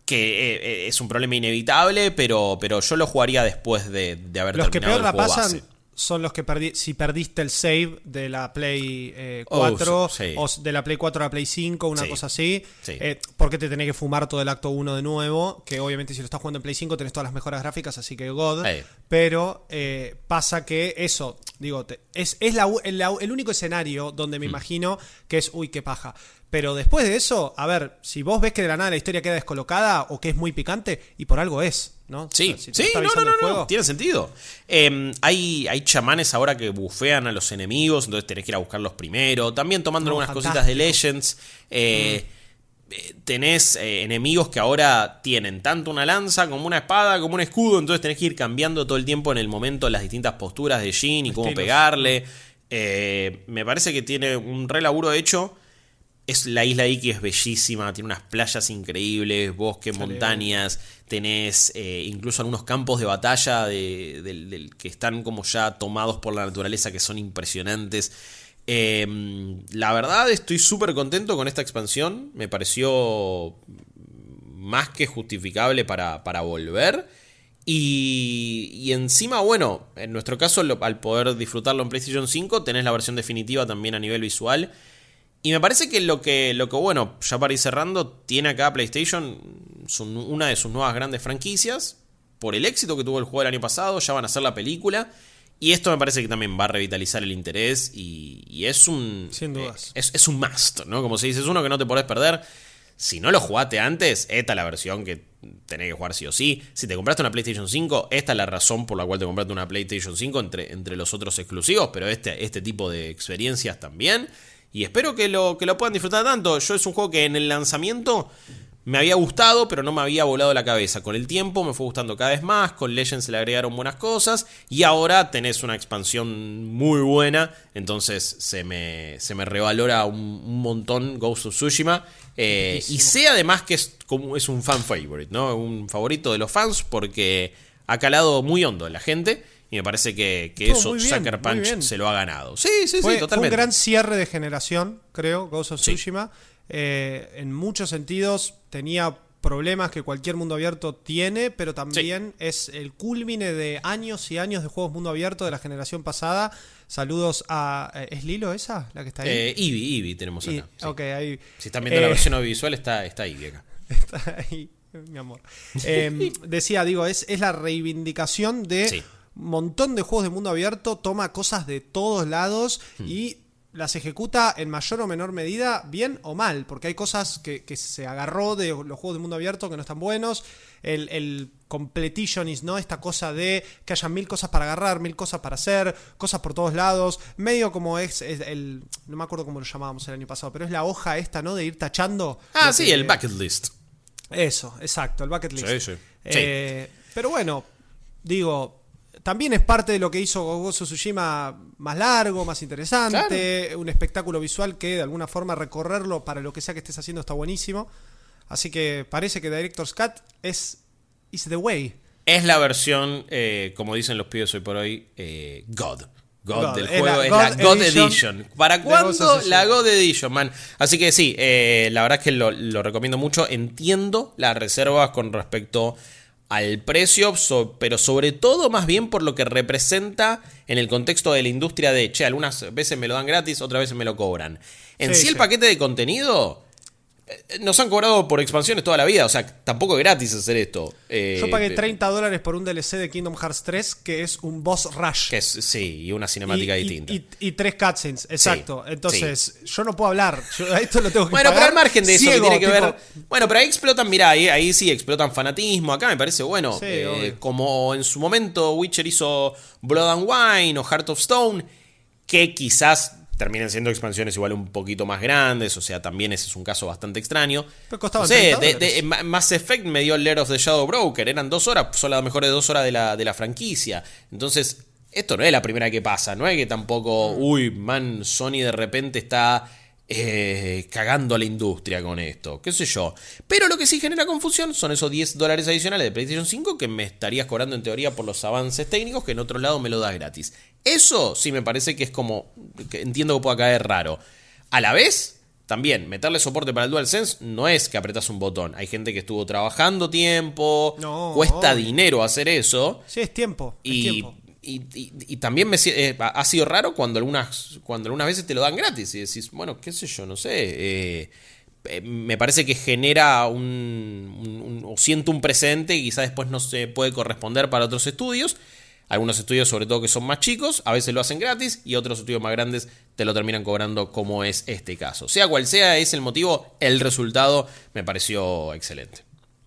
Que eh, eh, es un problema inevitable, pero, pero yo lo jugaría después de, de haber Los que terminado peor la el juego pasan base. Son los que perdí, si perdiste el save de la Play eh, Oh, 4 sí. o de la Play 4 a la Play 5, una Sí. cosa así, Sí. eh, porque te tenés que fumar todo el acto 1 de nuevo, que obviamente si lo estás jugando en Play 5 tenés todas las mejoras gráficas, así que God, pero eh, pasa que eso, digo, te- es, es la el, la- el único escenario donde Mm. me imagino que es, uy, qué paja. Pero después de eso, a ver, si vos ves que de la nada la historia queda descolocada o que es muy picante, y por algo es, ¿no? Sí, O sea, si te sí, no, no, no, tiene sentido. Eh, hay, hay chamanes ahora que bufean a los enemigos, entonces tenés que ir a buscarlos primero. También tomando No, algunas fantástico. cositas de Legends. Eh, eh, Tenés eh, enemigos que ahora tienen tanto una lanza como una espada como un escudo, entonces tenés que ir cambiando todo el tiempo en el momento las distintas posturas de Jin y cómo Estilos. pegarle. Eh, me parece que tiene un re laburo hecho. Es, la isla Iki es bellísima, tiene unas playas increíbles, bosques, montañas, tenés eh, incluso algunos campos de batalla de, que están como ya tomados por la naturaleza que son impresionantes. Eh, la verdad estoy súper contento con esta expansión, me pareció más que justificable para, para volver. Y, y encima, bueno, en nuestro caso, lo- al poder disfrutarlo en PlayStation 5, tenés la versión definitiva también a nivel visual. Y me parece que lo que, lo que bueno, ya para ir cerrando, tiene acá PlayStation su- una de sus nuevas grandes franquicias. Por el éxito que tuvo el juego el año pasado, ya van a hacer la película. Y esto me parece que también va a revitalizar el interés. Y, y es un. Sin dudas. eh, es, es un must, ¿no? Como se dice, es uno que no te podés perder. Si no lo jugaste antes, esta es la versión que tenés que jugar sí o sí. Si te compraste una PlayStation 5, esta es la razón por la cual te compraste una PlayStation 5 entre, entre los otros exclusivos, pero este, este tipo de experiencias también. Y espero que lo, que lo puedan disfrutar tanto. Yo es un juego que en el lanzamiento me había gustado, pero no me había volado la cabeza. Con el tiempo me fue gustando cada vez más. Con Legends se le agregaron buenas cosas. Y ahora tenés una expansión muy buena. Entonces se me, se me revalora un, un montón Ghost of Tsushima. Eh, y sé además que es, como, es un fan favorite, ¿no? Un favorito de los fans porque ha calado muy hondo en la gente. Y me parece que, que eso bien, Sucker Punch se lo ha ganado. Sí, sí, Fue, sí, fue un totalmente. gran cierre de generación, creo, Ghost of Sí. Tsushima. Eh, en muchos sentidos tenía problemas que cualquier mundo abierto tiene, pero también es el culmine de años y años de juegos mundo abierto de la generación pasada. Saludos a... eh, ¿Es Lilo esa? La que está ahí. Eh, Eevee, Eevee tenemos Y- acá. sí. Ok, ahí. Si están viendo Eh, la versión audiovisual, está, está Eevee acá. Está ahí, mi amor. Eh, decía, digo, es, es la reivindicación de Sí. Montón de juegos de mundo abierto, toma cosas de todos lados Hmm. y las ejecuta en mayor o menor medida, bien o mal, porque hay cosas que, que se agarró de los juegos de mundo abierto que no están buenos. El, el completitionist, ¿no? Esta cosa de que haya mil cosas para agarrar, mil cosas para hacer, cosas por todos lados, medio como es, es el, no me acuerdo cómo lo llamábamos el año pasado, pero es la hoja esta, ¿no? De ir tachando. Ah, sí, que- el bucket list. Eso, exacto, el bucket list. Sí, sí. Eh, Pero bueno, digo, también es parte de lo que hizo Gozo Tsushima más largo, más interesante, un espectáculo visual que de alguna forma recorrerlo para lo que sea que estés haciendo está buenísimo. Así que parece que Director's Cut es is the way. Es la versión, eh, como dicen los pibes hoy por hoy, eh, God. God, God. del Es juego la es la God Edition Edition. ¿Para cuándo la God Edition, man? Así que sí, eh, la verdad es que lo, lo recomiendo mucho. Entiendo las reservas con respecto al precio, pero sobre todo más bien por lo que representa en el contexto de la industria de, che, algunas veces me lo dan gratis, otras veces me lo cobran. En sí, Sí, el sí. paquete de contenido nos han cobrado por expansiones toda la vida, o sea, tampoco es gratis hacer esto. Eh, Yo pagué pe- 30 dólares por un DLC de Kingdom Hearts 3 que es un boss rush. Que es, sí, y una cinemática y, distinta. y- y tres cutscenes, exacto. Sí, Entonces, yo no puedo hablar. Yo a esto lo tengo que bueno, pero al margen de eso, ciego, que tiene que tipo, ver. Bueno, pero ahí explotan, mirá, ahí, ahí sí explotan fanatismo. Acá me parece bueno. Sí, eh, como en su momento Witcher hizo Blood and Wine o Heart of Stone, que quizás terminen siendo expansiones igual un poquito más grandes. O sea, también ese es un caso bastante extraño. Pero costaban No sé, 30 de- dólares. de- Ma- Mass Effect me dio Lair of the Shadow Broker. Eran dos horas, son las mejores dos horas de la, de la franquicia. Entonces, esto no es la primera que pasa. No es que tampoco, Mm. uy, man, Sony de repente está eh, cagando a la industria con esto. Qué sé yo. Pero lo que sí genera confusión son esos 10 dólares adicionales de PlayStation 5 que me estarías cobrando en teoría por los avances técnicos que en otro lado me lo das gratis. Eso sí me parece que es como. que entiendo que pueda caer raro. A la vez, también, meterle soporte para el DualSense no es que apretas un botón. Hay gente que estuvo trabajando tiempo, No, cuesta dinero hacer eso. Sí, es tiempo. es Y, tiempo. y- y- y también me, eh, ha sido raro cuando algunas, cuando algunas veces te lo dan gratis y decís, bueno, qué sé yo, no sé. eh, eh, me parece que genera un, un- un- o siento un precedente y quizás después no se puede corresponder para otros estudios. Algunos estudios, sobre todo que son más chicos, a veces lo hacen gratis y otros estudios más grandes te lo terminan cobrando, como es este caso. Sea cual sea es el motivo, el resultado me pareció excelente.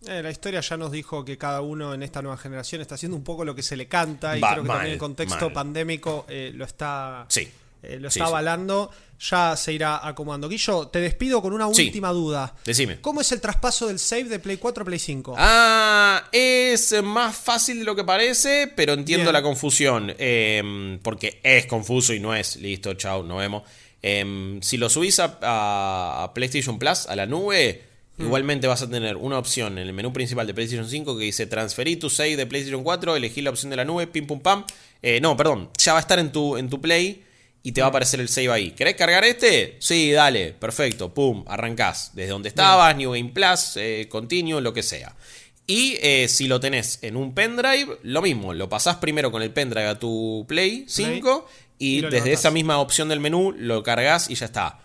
Eh, la historia ya nos dijo que cada uno en esta nueva generación está haciendo un poco lo que se le canta y Va, creo que mal, también el contexto mal. pandémico eh, lo está, Sí. Eh, lo Sí, está sí. avalando. Ya se irá acomodando. Guillo, te despido con una Sí. última duda. Decime. ¿Cómo es el traspaso del save de Play 4 a Play 5? Ah, es más fácil de lo que parece, pero entiendo Bien. la confusión. eh, porque es confuso y no es. Listo, chao, nos vemos. Eh, si lo subís a, PlayStation Plus, a la nube, Hmm. igualmente vas a tener una opción en el menú principal de PlayStation 5 que dice transferir tu save de PlayStation 4, elegir la opción de la nube, pim pum pam. Eh, no, perdón, ya va a estar en tu, en tu Play y te va a aparecer el save ahí. ¿Querés cargar este? Sí, dale, perfecto, pum, arrancás. Desde donde estabas, New Game Plus, eh, Continue, lo que sea. Y eh, si lo tenés en un pendrive, lo mismo, lo pasás primero con el pendrive a tu Play 5 y, desde levantás. esa misma opción del menú lo cargas y ya está.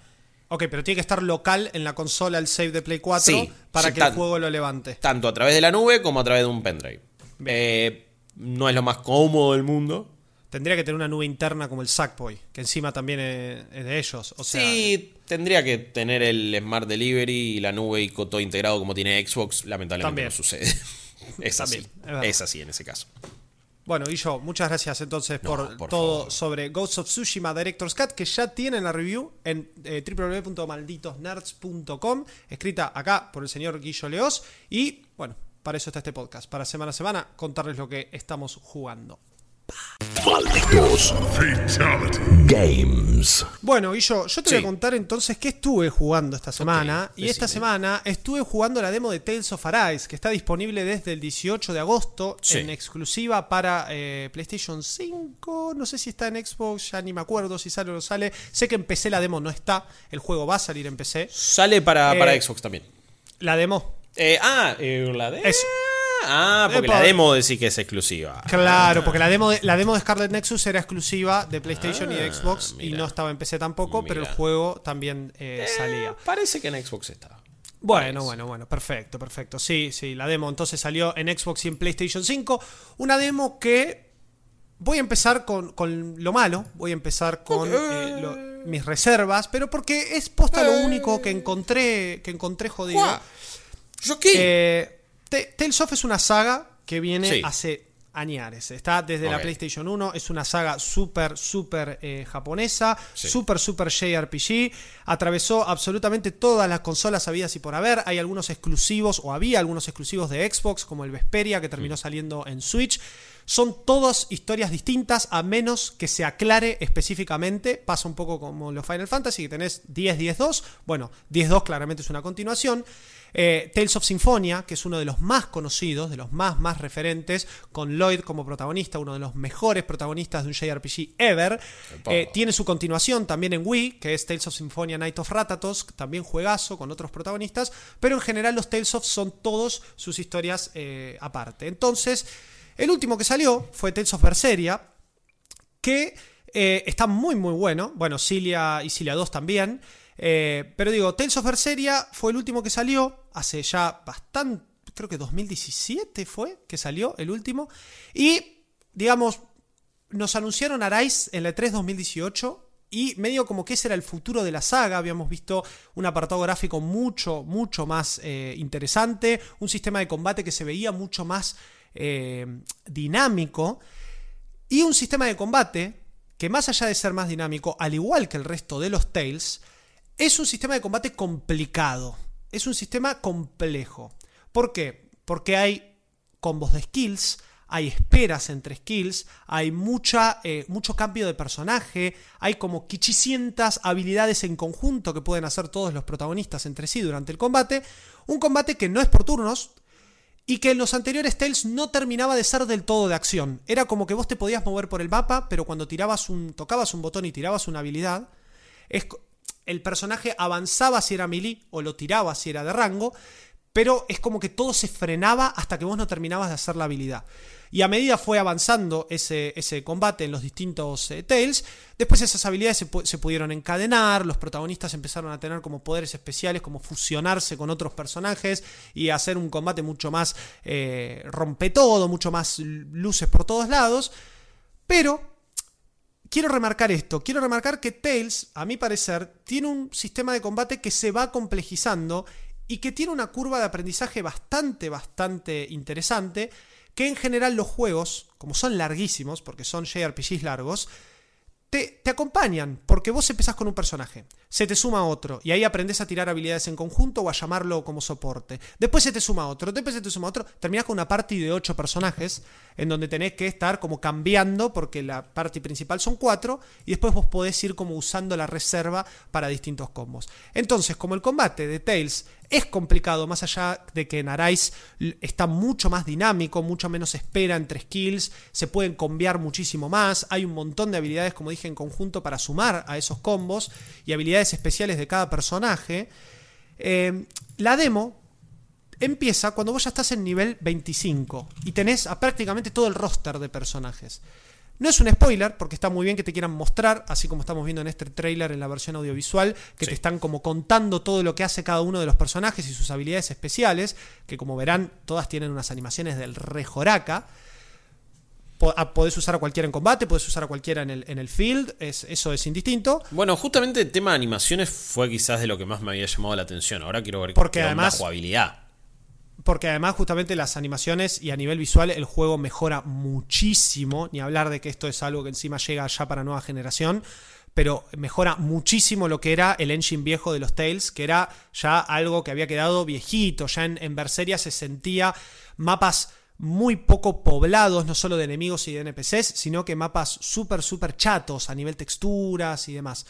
Ok, pero tiene que estar local en la consola el save de Play 4 Sí, para sí, que el juego lo levante. Tanto a través de la nube como a través de un pendrive. Eh, no es lo más cómodo del mundo. Tendría que tener una nube interna como el Sackboy, que encima también es, es de ellos. O sea, sí, tendría que tener el Smart Delivery y la nube y todo integrado como tiene Xbox. Lamentablemente También. no sucede. es así. Es así en ese caso. Bueno, y yo, muchas gracias entonces No, por, por todo favor. sobre Ghost of Tsushima Director's Cut, que ya tienen la review en eh, www.malditosnerds.com, escrita acá por el señor Guillo Leos. Y bueno, para eso está este podcast, para semana a semana contarles lo que estamos jugando. Malditos Games. Bueno, Guillo, yo te Sí. voy a contar entonces qué estuve jugando esta semana. y esta semana estuve jugando la demo de Tales of Arise, que está disponible desde el 18 de agosto Sí. en exclusiva para eh, PlayStation 5. No sé si está en Xbox, ya ni me acuerdo si sale o no sale. Sé que en PC la demo no está. El juego va a salir en PC. Sale para, Eh, para Xbox también. La demo. Eh, ah, eh, la de. Ah, porque Epa. la demo decís que es exclusiva. Claro, porque la demo, de, la demo de Scarlet Nexus era exclusiva de PlayStation y de Xbox y Ah, no estaba en PC tampoco, pero el juego también eh, salía. Eh, Parece que en Xbox está. Bueno, Parece. bueno, bueno, perfecto, perfecto. Sí, sí, la demo entonces salió en Xbox y en PlayStation 5. Una demo que voy a empezar con, con lo malo, voy a empezar con eh, lo- mis reservas, pero porque es posta lo único que encontré, que encontré jodido. ¿Yo qué? Tales of es una saga que viene Sí. hace añares. Está desde la. PlayStation 1, es una saga súper, súper eh, japonesa, Sí. súper, súper JRPG. Atravesó absolutamente todas las consolas habidas y por haber. Hay algunos exclusivos, o había algunos exclusivos de Xbox, como el Vesperia, que Mm. terminó saliendo en Switch. Son todas historias distintas, a menos que se aclare específicamente. Pasa un poco como los Final Fantasy, que tenés 10, 10, 2. Bueno, 10, 2 claramente es una continuación. Eh, Tales of Symphonia, que es uno de los más conocidos, de los más, más referentes, con Lloyd como protagonista, uno de los mejores protagonistas de un JRPG ever. Eh, tiene su continuación también en Wii, que es Tales of Symphonia Night of Ratatos, también juegazo con otros protagonistas, pero en general los Tales of son todos sus historias eh, aparte. Entonces, el último que salió fue Tales of Berseria, que está muy muy bueno. Bueno, Cilia y Cilia 2 también. Eh, pero digo, Tales of Berseria fue el último que salió hace ya bastante, creo que 2017 fue que salió el último. Y, digamos, nos anunciaron Arise en la E3 2018 y medio como que ese era el futuro de la saga. Habíamos visto un apartado gráfico mucho, mucho más eh, interesante, un sistema de combate que se veía mucho más eh, dinámico y un sistema de combate que más allá de ser más dinámico, al igual que el resto de los Tales, es un sistema de combate complicado. Es un sistema complejo. ¿Por qué? Porque hay combos de skills, hay esperas entre skills, hay mucha, eh, mucho cambio de personaje, hay como quichicientas habilidades en conjunto que pueden hacer todos los protagonistas entre sí durante el combate. Un combate que no es por turnos, y que en los anteriores Tales no terminaba de ser del todo de acción. Era como que vos te podías mover por el mapa, pero cuando tirabas un, tocabas un botón y tirabas una habilidad, es, el personaje avanzaba si era melee o lo tiraba si era de rango, pero es como que todo se frenaba hasta que vos no terminabas de hacer la habilidad. Y a medida fue avanzando ese, ese combate en los distintos eh, Tales, después esas habilidades se, se pudieron encadenar, los protagonistas empezaron a tener como poderes especiales, como fusionarse con otros personajes y hacer un combate mucho más eh, rompe todo, mucho más luces por todos lados. Pero quiero remarcar esto. Quiero remarcar que Tails, a mi parecer, tiene un sistema de combate que se va complejizando y que tiene una curva de aprendizaje bastante, bastante interesante. Que en general los juegos, como son larguísimos, porque son JRPGs largos, te, acompañan, porque vos empezás con un personaje, se te suma otro, y ahí aprendes a tirar habilidades en conjunto o a llamarlo como soporte. Después se te suma otro, después se te suma otro, terminás con una party de 8 personajes, en donde tenés que estar como cambiando, porque la party principal son 4, y después vos podés ir como usando la reserva para distintos combos. Entonces, como el combate de Tails es complicado, más allá de que en Arise está mucho más dinámico, mucho menos espera entre skills, se pueden combiar muchísimo más, hay un montón de habilidades, como dije, en conjunto para sumar a esos combos y habilidades especiales de cada personaje. Eh, la demo empieza cuando vos ya estás en nivel 25 y tenés a prácticamente todo el roster de personajes. No es un spoiler, porque está muy bien que te quieran mostrar, así como estamos viendo en este trailer en la versión audiovisual, que Sí. te están como contando todo lo que hace cada uno de los personajes y sus habilidades especiales, que como verán, todas tienen unas animaciones del rejoraca. Po- a- Podés usar a cualquiera en combate, podés usar a cualquiera en el, en el field, es, eso es indistinto. Bueno, justamente el tema de animaciones fue quizás de lo que más me había llamado la atención. Ahora quiero ver Porque qué onda además- jugabilidad. Porque además justamente las animaciones y a nivel visual el juego mejora muchísimo, ni hablar de que esto es algo que encima llega ya para nueva generación, pero mejora muchísimo lo que era el engine viejo de los Tales, que era ya algo que había quedado viejito, ya en, en Berseria se sentía mapas muy poco poblados, no solo de enemigos y de NPCs, sino que mapas súper, súper chatos a nivel texturas y demás.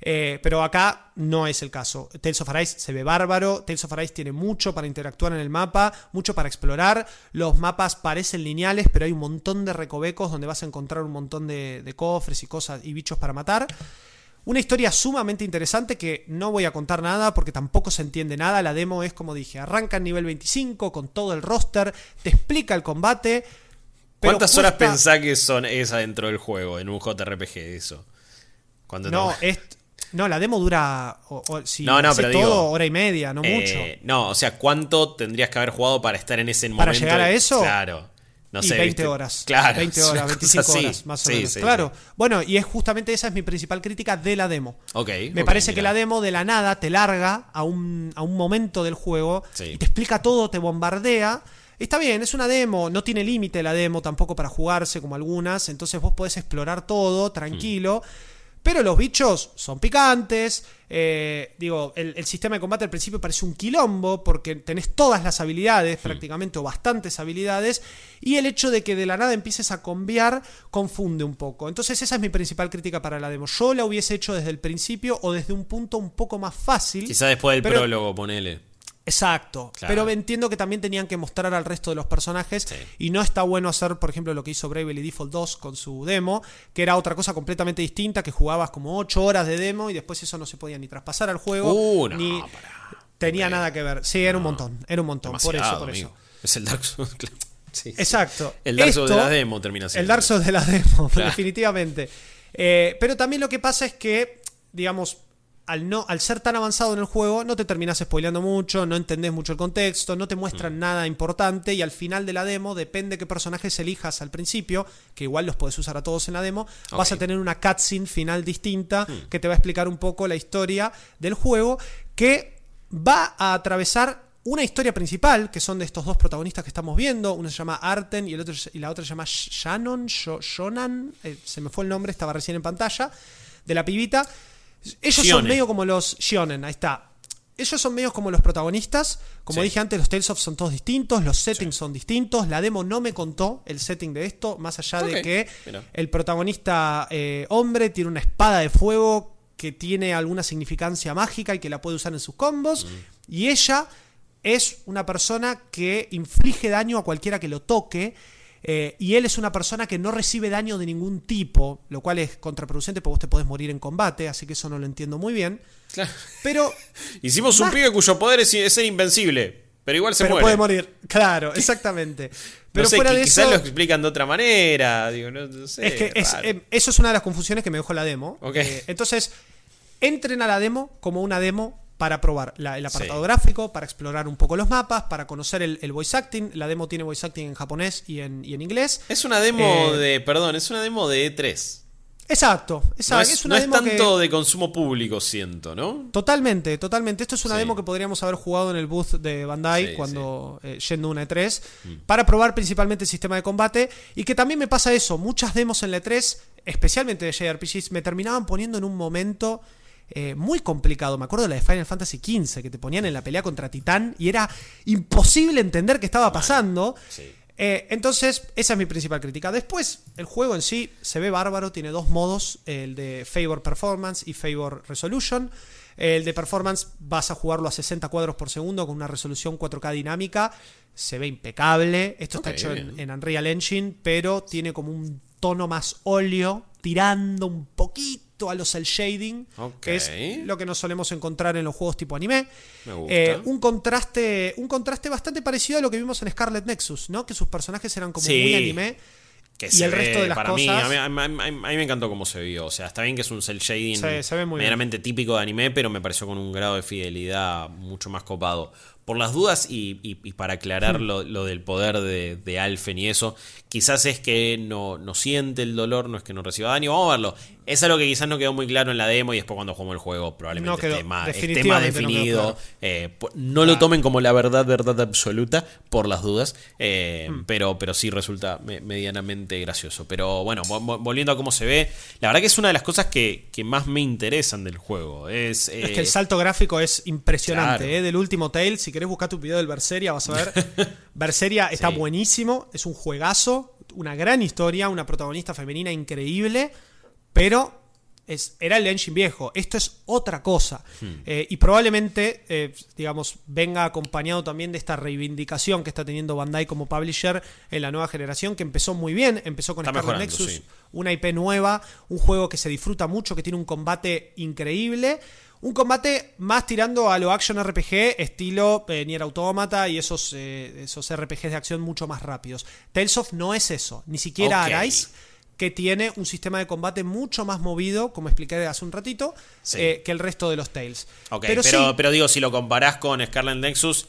Eh, pero acá no es el caso. Tales of Arise se ve bárbaro. Tales of Arise tiene mucho para interactuar en el mapa, mucho para explorar. Los mapas parecen lineales, pero hay un montón de recovecos donde vas a encontrar un montón de, de cofres y cosas y bichos para matar. Una historia sumamente interesante que no voy a contar nada porque tampoco se entiende nada. La demo es como dije, arranca en nivel 25 con todo el roster, te explica el combate. pero ¿Cuántas horas pensás que son esas dentro del juego, en un JRPG eso? Cuando No, es, no, la demo dura, o- o- si No, no, pero todo, digo, hora y media, no mucho. Eh, no, o sea, ¿cuánto tendrías que haber jugado para estar en ese ¿Para momento? llegar a eso? Claro. No y sé, 20 ¿viste? horas. Claro. 20 es una horas, cosa 25 así. horas, más o Sí, menos. sí, claro. sí. Bueno, y es justamente esa es mi principal crítica de la demo. Ok. Me parece que la demo de la nada te larga a un, a un momento del juego y te explica todo, te bombardea. Está bien, es una demo, no tiene límite la demo tampoco para jugarse como algunas, entonces vos podés explorar todo tranquilo. Pero los bichos son picantes. eh, digo, el, el sistema de combate al principio parece un quilombo porque tenés todas las habilidades, prácticamente, o bastantes habilidades. Y el hecho de que de la nada empieces a conviar confunde un poco. Entonces, esa es mi principal crítica para la demo. Yo la hubiese hecho desde el principio o desde un punto un poco más fácil. Quizá después del pero- prólogo, ponele. Exacto. Claro. Pero entiendo que también tenían que mostrar al resto de los personajes. Sí. Y no está bueno hacer, por ejemplo, lo que hizo Bravely Default 2 con su demo, que era otra cosa completamente distinta, que jugabas como 8 horas de demo y después eso no se podía ni traspasar al juego. Uh, no, ni tenía nada que ver. Sí, era un montón. Era un montón. por eso, por amigo. eso. Es el Dark Souls. claro. Sí, sí. Exacto. El Dark Souls de la demo termina siendo. El Dark Souls de la demo, Claro. definitivamente. Eh, pero también lo que pasa es que, digamos, al, no, al ser tan avanzado en el juego, no te terminas spoileando mucho, no entendés mucho el contexto, no te Mm. muestran nada importante y al final de la demo, depende qué personajes elijas al principio, que igual los puedes usar a todos en la demo, vas a tener una cutscene final distinta Mm. que te va a explicar un poco la historia del juego, que va a atravesar una historia principal, que son de estos dos protagonistas que estamos viendo. Uno se llama Arten y, el otro, y la otra se llama Shannon, Sho- Shonan, eh, se me fue el nombre, estaba recién en pantalla, de la pibita. Ellos son medio como los Shionen, ahí está. Ellos son medios como los protagonistas. Como Sí. dije antes, los Tales of son todos distintos, los settings son distintos. La demo no me contó el setting de esto, más allá de que mira. el protagonista eh, hombre tiene una espada de fuego que tiene alguna significancia mágica y que la puede usar en sus combos. Y ella es una persona que inflige daño a cualquiera que lo toque. Eh, y él es una persona que no recibe daño de ningún tipo, lo cual es contraproducente porque vos te podés morir en combate, así que eso no lo entiendo muy bien. Claro. Pero, Hicimos un pibe cuyo poder es, es ser invencible. Pero igual se pero muere. puede morir, claro, exactamente. Pero no sé, fuera qui- de quizás eso, lo explican de otra manera. Digo, no, no sé. es que es- eh, eso es una de las confusiones que me dejó la demo. Ok. Eh, entonces, entren a la demo como una demo para probar la- el apartado Sí. gráfico, para explorar un poco los mapas, para conocer el, el voice acting. La demo tiene voice acting en japonés y en, y en inglés. Es una demo Eh, de. Perdón, es una demo de E3. Exacto, exacto. No es, es una no es demo que- tanto de consumo público, siento, ¿no? Totalmente, totalmente. Esto es una Sí. demo que podríamos haber jugado en el booth de Bandai Sí, cuando eh, yendo una E3 para probar principalmente el sistema de combate y que también me pasa eso, muchas demos en la E3, especialmente de JRPGs, me terminaban poniendo en un momento eh, muy complicado. Me acuerdo de la de Final Fantasy XV que te ponían en la pelea contra Titán y era imposible entender qué estaba pasando. sí. Eh, entonces, esa es mi principal crítica. Después, el juego en sí se ve bárbaro, tiene dos modos, el de Favor Performance y Favor Resolution. El de Performance vas a jugarlo a 60 cuadros por segundo con una resolución 4K dinámica. Se ve impecable. Esto está hecho en, en Unreal Engine, pero tiene como un tono más óleo, tirando un poquito a los cel shading, que es lo que nos solemos encontrar en los juegos tipo anime. Me gusta. Eh, un contraste un contraste bastante parecido a lo que vimos en Scarlet Nexus, ¿no? Que sus personajes eran como Sí. muy anime. Que Y se el resto de las para mí, cosas- a mí, a mí- a mí- a mí me encantó cómo se vio. O sea, está bien que es un cel shading Se- se ve muy bien. meramente típico de anime, pero me pareció con un grado de fidelidad mucho más copado. Por las dudas y, y- y para aclarar Hmm. lo, lo del poder de, de Alfen y eso, quizás es que no, no siente el dolor, no es que no reciba daño. Vamos a verlo. Es algo que quizás no quedó muy claro en la demo y después cuando jugamos el juego probablemente No quedó- esté, más, esté más no definido. claro. Eh, no lo tomen como la verdad, verdad absoluta, por las dudas. eh, Hmm. pero, pero sí resulta me- medianamente gracioso. Pero bueno, vo- vo- volviendo a cómo se ve, la verdad que es una de las cosas que, que más me interesan del juego. Es, Es que eh, el salto gráfico es impresionante, claro. ¿eh? Del último Tale, si querés buscar tu video del Berseria, vas a ver. Berseria está Sí. buenísimo, es un juegazo, una gran historia, una protagonista femenina increíble, pero es, era el engine viejo. Esto es otra cosa. Hmm. Eh, y probablemente, eh, digamos, venga acompañado también de esta reivindicación que está teniendo Bandai como publisher en la nueva generación, que empezó muy bien, empezó con Scarlet Nexus, sí. una IP nueva, un juego que se disfruta mucho, que tiene un combate increíble. Un combate más tirando a lo action RPG, estilo eh, Nier Automata y esos, eh, esos RPGs de acción mucho más rápidos. Tales of no es eso, ni siquiera Ok. Arise, que tiene un sistema de combate mucho más movido, como expliqué hace un ratito, Sí. eh, que el resto de los Tales. ok, pero, pero, sí, digo, si lo comparás con Scarlet Nexus,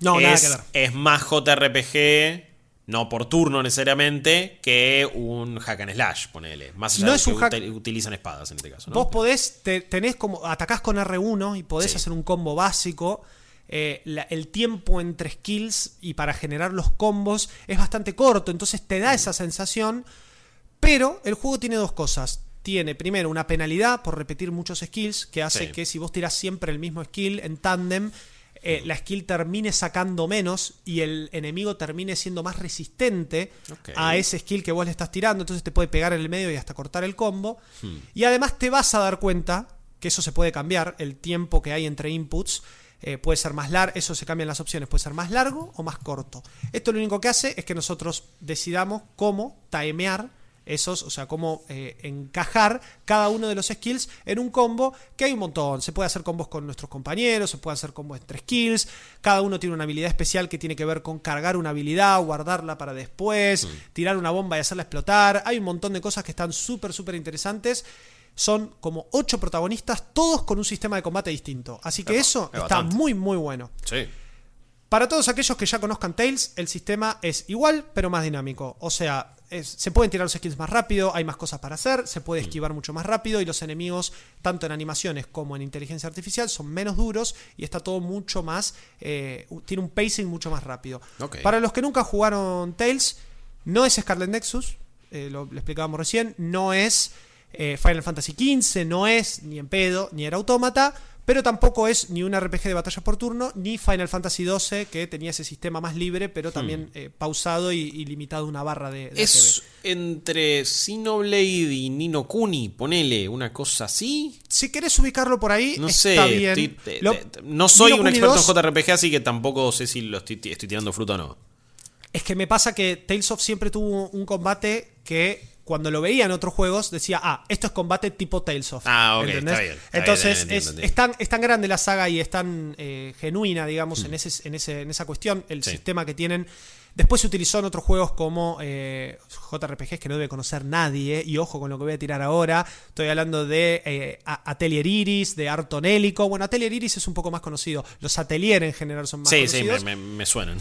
no, nada es, que ver. es más JRPG, no por turno necesariamente, que un hack and slash, ponele. Más allá No de es que un hack- util- utilizan espadas en este caso. ¿no? Vos podés, te- tenés como, atacás con R1 y podés Sí. hacer un combo básico. eh, la- el tiempo entre skills y para generar los combos es bastante corto, entonces te da esa sensación, pero el juego tiene dos cosas. Tiene primero una penalidad por repetir muchos skills, que hace Sí. que si vos tirás siempre el mismo skill en tándem, eh, la skill termine sacando menos y el enemigo termine siendo más resistente a ese skill que vos le estás tirando, entonces te puede pegar en el medio y hasta cortar el combo. Hmm. Y además te vas a dar cuenta que eso se puede cambiar, el tiempo que hay entre inputs. eh, puede ser más largo, eso se cambian las opciones, puede ser más largo o más corto. Esto lo único que hace es que nosotros decidamos cómo timear esos, o sea, cómo eh, encajar cada uno de los skills en un combo, que hay un montón. Se puede hacer combos con nuestros compañeros, se puede hacer combos entre skills, cada uno tiene una habilidad especial que tiene que ver con cargar una habilidad, guardarla para después, tirar una bomba y hacerla explotar. Hay un montón de cosas que están súper, súper interesantes. Son como ocho protagonistas, todos con un sistema de combate distinto. Así que Epa, eso es está bastante. muy, muy bueno. Sí. Para todos aquellos que ya conozcan Tails, el sistema es igual, pero más dinámico. O sea, es- se pueden tirar los skills más rápido, hay más cosas para hacer, se puede esquivar mucho más rápido y los enemigos, tanto en animaciones como en inteligencia artificial, son menos duros y está todo mucho más. eh, tiene un pacing mucho más rápido. Ok. Para los que nunca jugaron Tails, no es Scarlet Nexus, eh, lo, lo explicábamos recién, no es eh, Final Fantasy XV, no es ni en pedo, ni era autómata, pero tampoco es ni un RPG de batalla por turno, ni Final Fantasy XII, que tenía ese sistema más libre, pero también eh, pausado y, y limitado a una barra de, de Es entre Xenoblade y Nino Kuni, ponele una cosa así. Si querés ubicarlo por ahí, No está sé, bien. estoy- te- Lo- te- no soy un Kuni experto 2, en JRPG, así que tampoco sé si lo estoy, estoy tirando fruta o no. Es que me pasa que Tales of siempre tuvo un combate que cuando lo veía en otros juegos decía, ah, esto es combate tipo Tales of. Ah, ok, está bien, está bien, Entonces es, entiendo. es tan, es tan grande la saga y es tan eh, genuina, digamos, en, ese, en, ese, en esa cuestión, el. Sí. sistema que tienen. Después se utilizó en otros juegos como eh, JRPGs que no debe conocer nadie, y ojo con lo que voy a tirar ahora. Estoy hablando de eh, Atelier Iris, de Arton Hélico. Bueno, Atelier Iris es un poco más conocido. Los Atelier en general son más Sí, sí, conocidos. me, me- me suenan.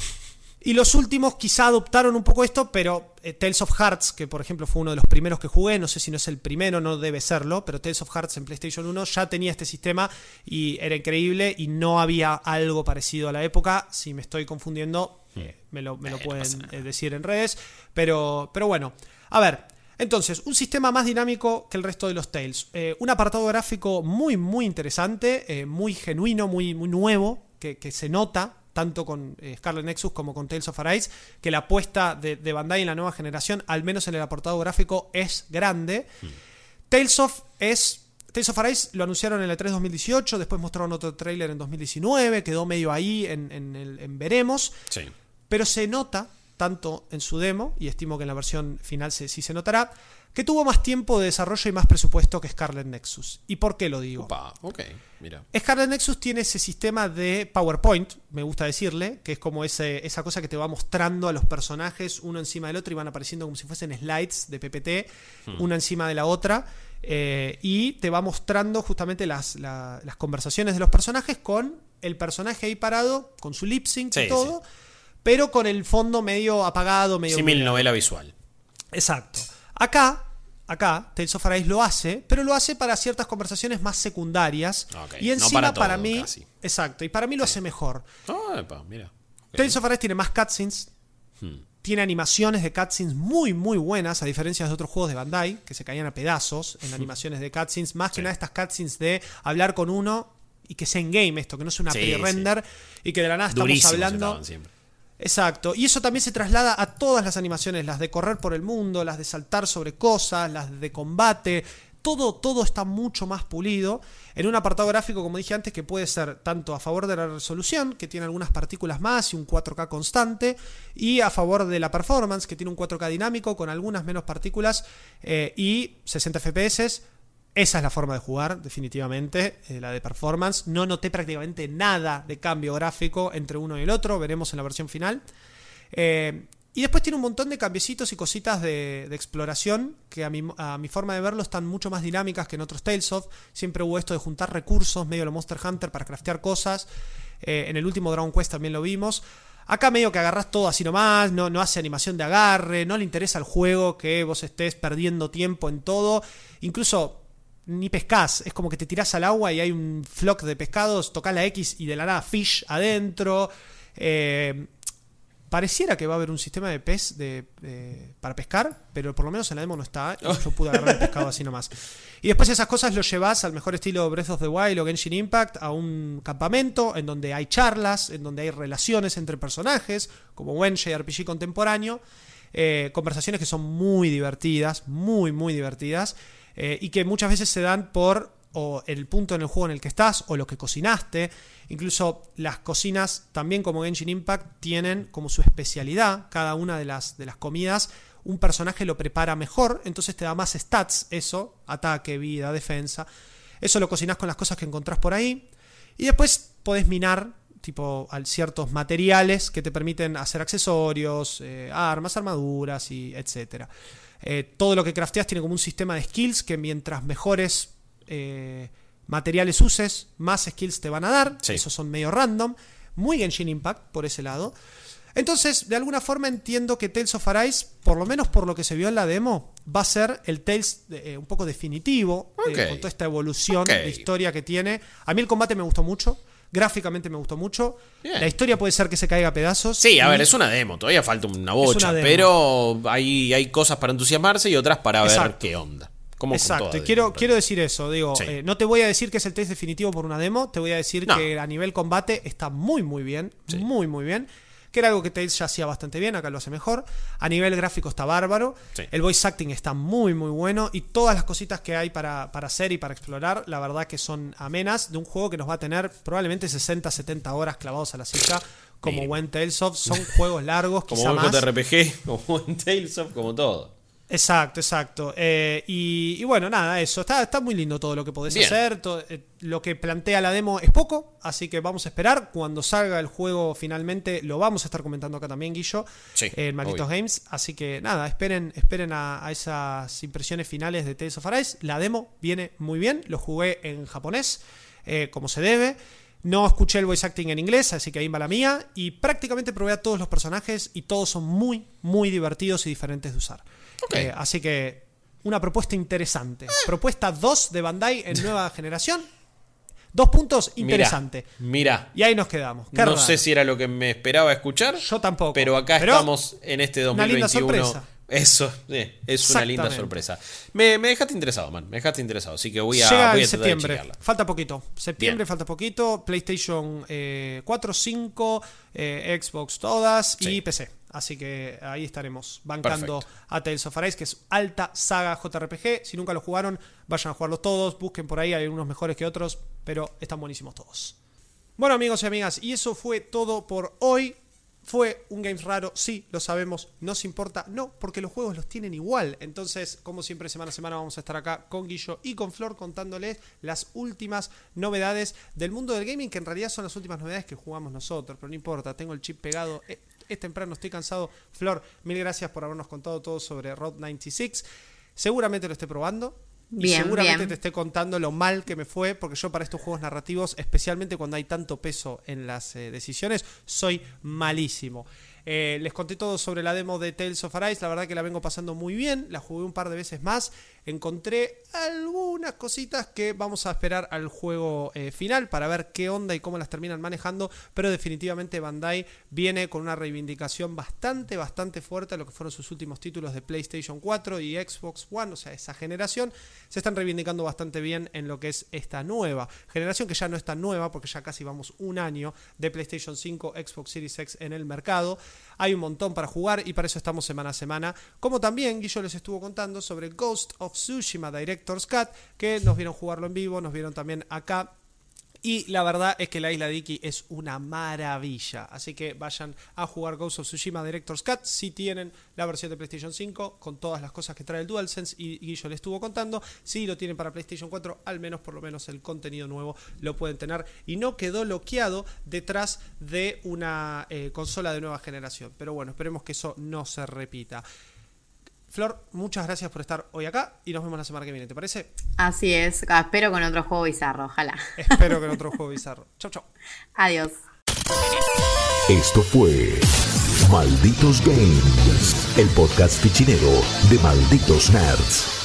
Y los últimos quizá adoptaron un poco esto, pero eh, Tales of Hearts, que por ejemplo fue uno de los primeros que jugué, no sé si no es el primero, no debe serlo, pero Tales of Hearts en PlayStation 1 ya tenía este sistema y era increíble y no había algo parecido a la época. Si me estoy confundiendo, eh, me lo, me lo Eh, pueden eh, decir en redes, pero, pero bueno. A ver, entonces, un sistema más dinámico que el resto de los Tales. Eh, un apartado gráfico muy, muy interesante, eh, muy genuino, muy, muy nuevo, que, que se nota tanto con eh, Scarlet Nexus como con Tales of Arise, que la apuesta de, de Bandai en la nueva generación, al menos en el apartado gráfico, es grande. Tales of es. Tales of Arise lo anunciaron en el 3 2018, después mostraron otro tráiler en 2019, quedó medio ahí en, en veremos. Sí. Pero se nota, tanto en su demo, y estimo que en la versión final se, sí se notará, que tuvo más tiempo de desarrollo y más presupuesto que Scarlet Nexus. ¿Y por qué lo digo? Opa, ok, mira. Scarlet Nexus tiene ese sistema de PowerPoint, me gusta decirle, que es como ese, esa cosa que te va mostrando a los personajes uno encima del otro y van apareciendo como si fuesen slides de PPT, una encima de la otra, eh, y te va mostrando justamente las, la- las conversaciones de los personajes con el personaje ahí parado, con su lip sync Sí, y todo, pero con el fondo medio apagado, medio... Símil novela visual. Exacto. Acá, acá, Tales of Arise lo hace, pero lo hace para ciertas conversaciones más secundarias. Ok, Y encima para para, todo, mí. casi. Exacto, y para mí lo hace mejor. Ah, epa, mira. Tales of Arise tiene más cutscenes. Hmm. Tiene animaciones de cutscenes muy, muy buenas, a diferencia de otros juegos de Bandai, que se caían a pedazos en animaciones de cutscenes. Más que Sí. nada estas cutscenes de hablar con uno y que sea en game esto, que no sea una Sí, pre-render y que de la nada estamos hablando. Exacto, y eso también se traslada a todas las animaciones, las de correr por el mundo, las de saltar sobre cosas, las de combate, todo, todo está mucho más pulido en un apartado gráfico, como dije antes, que puede ser tanto a favor de la resolución, que tiene algunas partículas más y un 4K constante, y a favor de la performance, que tiene un 4K dinámico con algunas menos partículas eh, y 60 FPS. Esa es la forma de jugar, definitivamente, eh, la de performance. No noté prácticamente nada de cambio gráfico entre uno y el otro, veremos en la versión final. Eh, y después tiene un montón de cambiecitos y cositas de, exploración que a mi, a mi forma de verlo están mucho más dinámicas que en otros Tales of. Siempre hubo esto de juntar recursos medio lo Monster Hunter para craftear cosas. Eh, en el último Dragon Quest también lo vimos. Acá medio que agarras todo así nomás, no, no hace animación de agarre, no le interesa al juego que vos estés perdiendo tiempo en todo. Incluso ni pescás, es como que te tirás al agua y hay un flock de pescados, tocas la X y de la nada fish adentro. Eh, pareciera que va a haber un sistema de pez de, eh, para pescar, pero por lo menos en la demo no está. Y yo pude agarrar el pescado así nomás. Y después esas cosas lo llevas al mejor estilo Breath of the Wild o Genshin Impact a un campamento en donde hay charlas, en donde hay relaciones entre personajes, como buen JRPG contemporáneo. eh, conversaciones que son muy divertidas, muy, muy divertidas. Eh, y que muchas veces se dan por el punto en el juego en el que estás o lo que cocinaste. Incluso las cocinas, también como Genshin Impact, tienen como su especialidad cada una de las, de las comidas. Un personaje lo prepara mejor, entonces te da más stats, eso, ataque, vida, defensa. Eso lo cocinas con las cosas que encontrás por ahí. Y después podés minar tipo ciertos materiales que te permiten hacer accesorios, eh, armas, armaduras y etcétera. Eh, todo lo que crafteas tiene como un sistema de skills que mientras mejores eh, materiales uses, más skills te van a dar. Sí. Esos son medio random. Muy Genshin Impact por ese lado. Entonces, de alguna forma entiendo que Tales of Arise, por lo menos por lo que se vio en la demo, va a ser el Tales eh, un poco definitivo, con toda esta evolución de historia que tiene. A mí el combate me gustó mucho, gráficamente me gustó mucho. Bien. La historia puede ser que se caiga a pedazos. Sí, a y- ver, es una demo, todavía falta una bocha, pero hay, hay cosas para entusiasmarse y otras para ver qué onda. Como Exacto, y quiero, quiero decir eso, digo, Sí. eh, no te voy a decir que es el test definitivo por una demo, te voy a decir No. que a nivel combate está muy muy bien, Sí. muy muy bien, que era algo que Tales ya hacía bastante bien, acá lo hace mejor, a nivel gráfico está bárbaro, Sí. el voice acting está muy muy bueno y todas las cositas que hay para, para hacer y para explorar, la verdad que son amenas de un juego que nos va a tener probablemente 60, 70 horas clavados a la silla, como buen Tales of, son juegos largos, Como quizá buen más. JRPG, como buen Tales of, como todo. Exacto, exacto. Eh, y, y bueno, nada, eso. Está, está muy lindo todo lo que podés Bien. hacer. to- eh, lo que plantea la demo es poco, así que vamos a esperar. Cuando salga el juego finalmente, lo vamos a estar comentando acá también, Guillo, Sí, eh, en Malditos obvio. Games. Así que nada, esperen, esperen a, a esas impresiones finales de Tales of Arise. La demo viene muy bien. Lo jugué en japonés, eh, como se debe. No escuché el voice acting en inglés, así que ahí va la mía. Y prácticamente probé a todos los personajes y todos son muy, muy divertidos y diferentes de usar. Eh, así que una propuesta interesante. Propuesta 2 de Bandai en nueva generación. Dos puntos, interesante. Mira, Y ahí nos quedamos. Qué no raro. sé si era lo que me esperaba escuchar. Yo tampoco. Pero acá Pero estamos en este una linda 2021. sorpresa. Eso, sí, es una linda sorpresa. Me, me dejaste interesado, man. Me dejaste interesado. Así que voy a, Llega voy a de septiembre. Falta poquito. Septiembre Bien. falta poquito. PlayStation eh, 4, 5, eh, Xbox todas y. PC. Así que ahí estaremos bancando Perfecto. a Tales of Arise, que es alta saga JRPG. Si nunca lo jugaron, vayan a jugarlos todos. Busquen por ahí, hay unos mejores que otros, pero están buenísimos todos. Bueno amigos y amigas, y eso fue todo por hoy. Fue un Games raro, sí, lo sabemos, nos importa, no, porque los juegos los tienen igual. Entonces, como siempre, semana a semana vamos a estar acá con Guillo y con Flor contándoles las últimas novedades del mundo del gaming, que en realidad son las últimas novedades que jugamos nosotros, pero no importa, tengo el chip pegado. eh, Es temprano, estoy cansado. Flor, mil gracias por habernos contado todo sobre Road 96. Seguramente lo esté probando. Y Bien, seguramente bien. te esté contando lo mal que me fue, porque yo para estos juegos narrativos, especialmente cuando hay tanto peso en las eh, decisiones, soy malísimo. Eh, les conté todo sobre la demo de Tales of Arise, la verdad que la vengo pasando muy bien, la jugué un par de veces más, encontré algunas cositas que vamos a esperar al juego eh, final para ver qué onda y cómo las terminan manejando, pero definitivamente Bandai viene con una reivindicación bastante, bastante fuerte a lo que fueron sus últimos títulos de PlayStation 4 y Xbox One, o sea, esa generación, se están reivindicando bastante bien en lo que es esta nueva generación, que ya no es tan nueva, porque ya casi vamos un año de PlayStation 5, Xbox Series X en el mercado. Hay un montón para jugar y para eso estamos semana a semana. Como también Guillo les estuvo contando sobre Ghost of Tsushima Director's Cut, que nos vieron jugarlo en vivo, nos vieron también acá y la verdad es que la isla de es una maravilla. Así que vayan a jugar Ghost of Tsushima Director's Cut si tienen la versión de PlayStation 5 con todas las cosas que trae el DualSense y Guillo le estuvo contando. Si lo tienen para PlayStation 4, al menos por lo menos el contenido nuevo lo pueden tener. Y no quedó bloqueado detrás de una eh, consola de nueva generación. Pero bueno, esperemos que eso no se repita. Flor, muchas gracias por estar hoy acá y nos vemos la semana que viene, ¿te parece? Así es. Ah, Espero con otro juego bizarro, ojalá. Espero en otro juego bizarro. Chau, chau. Adiós. Esto fue Malditos Games, el podcast fichinero de Malditos Nerds.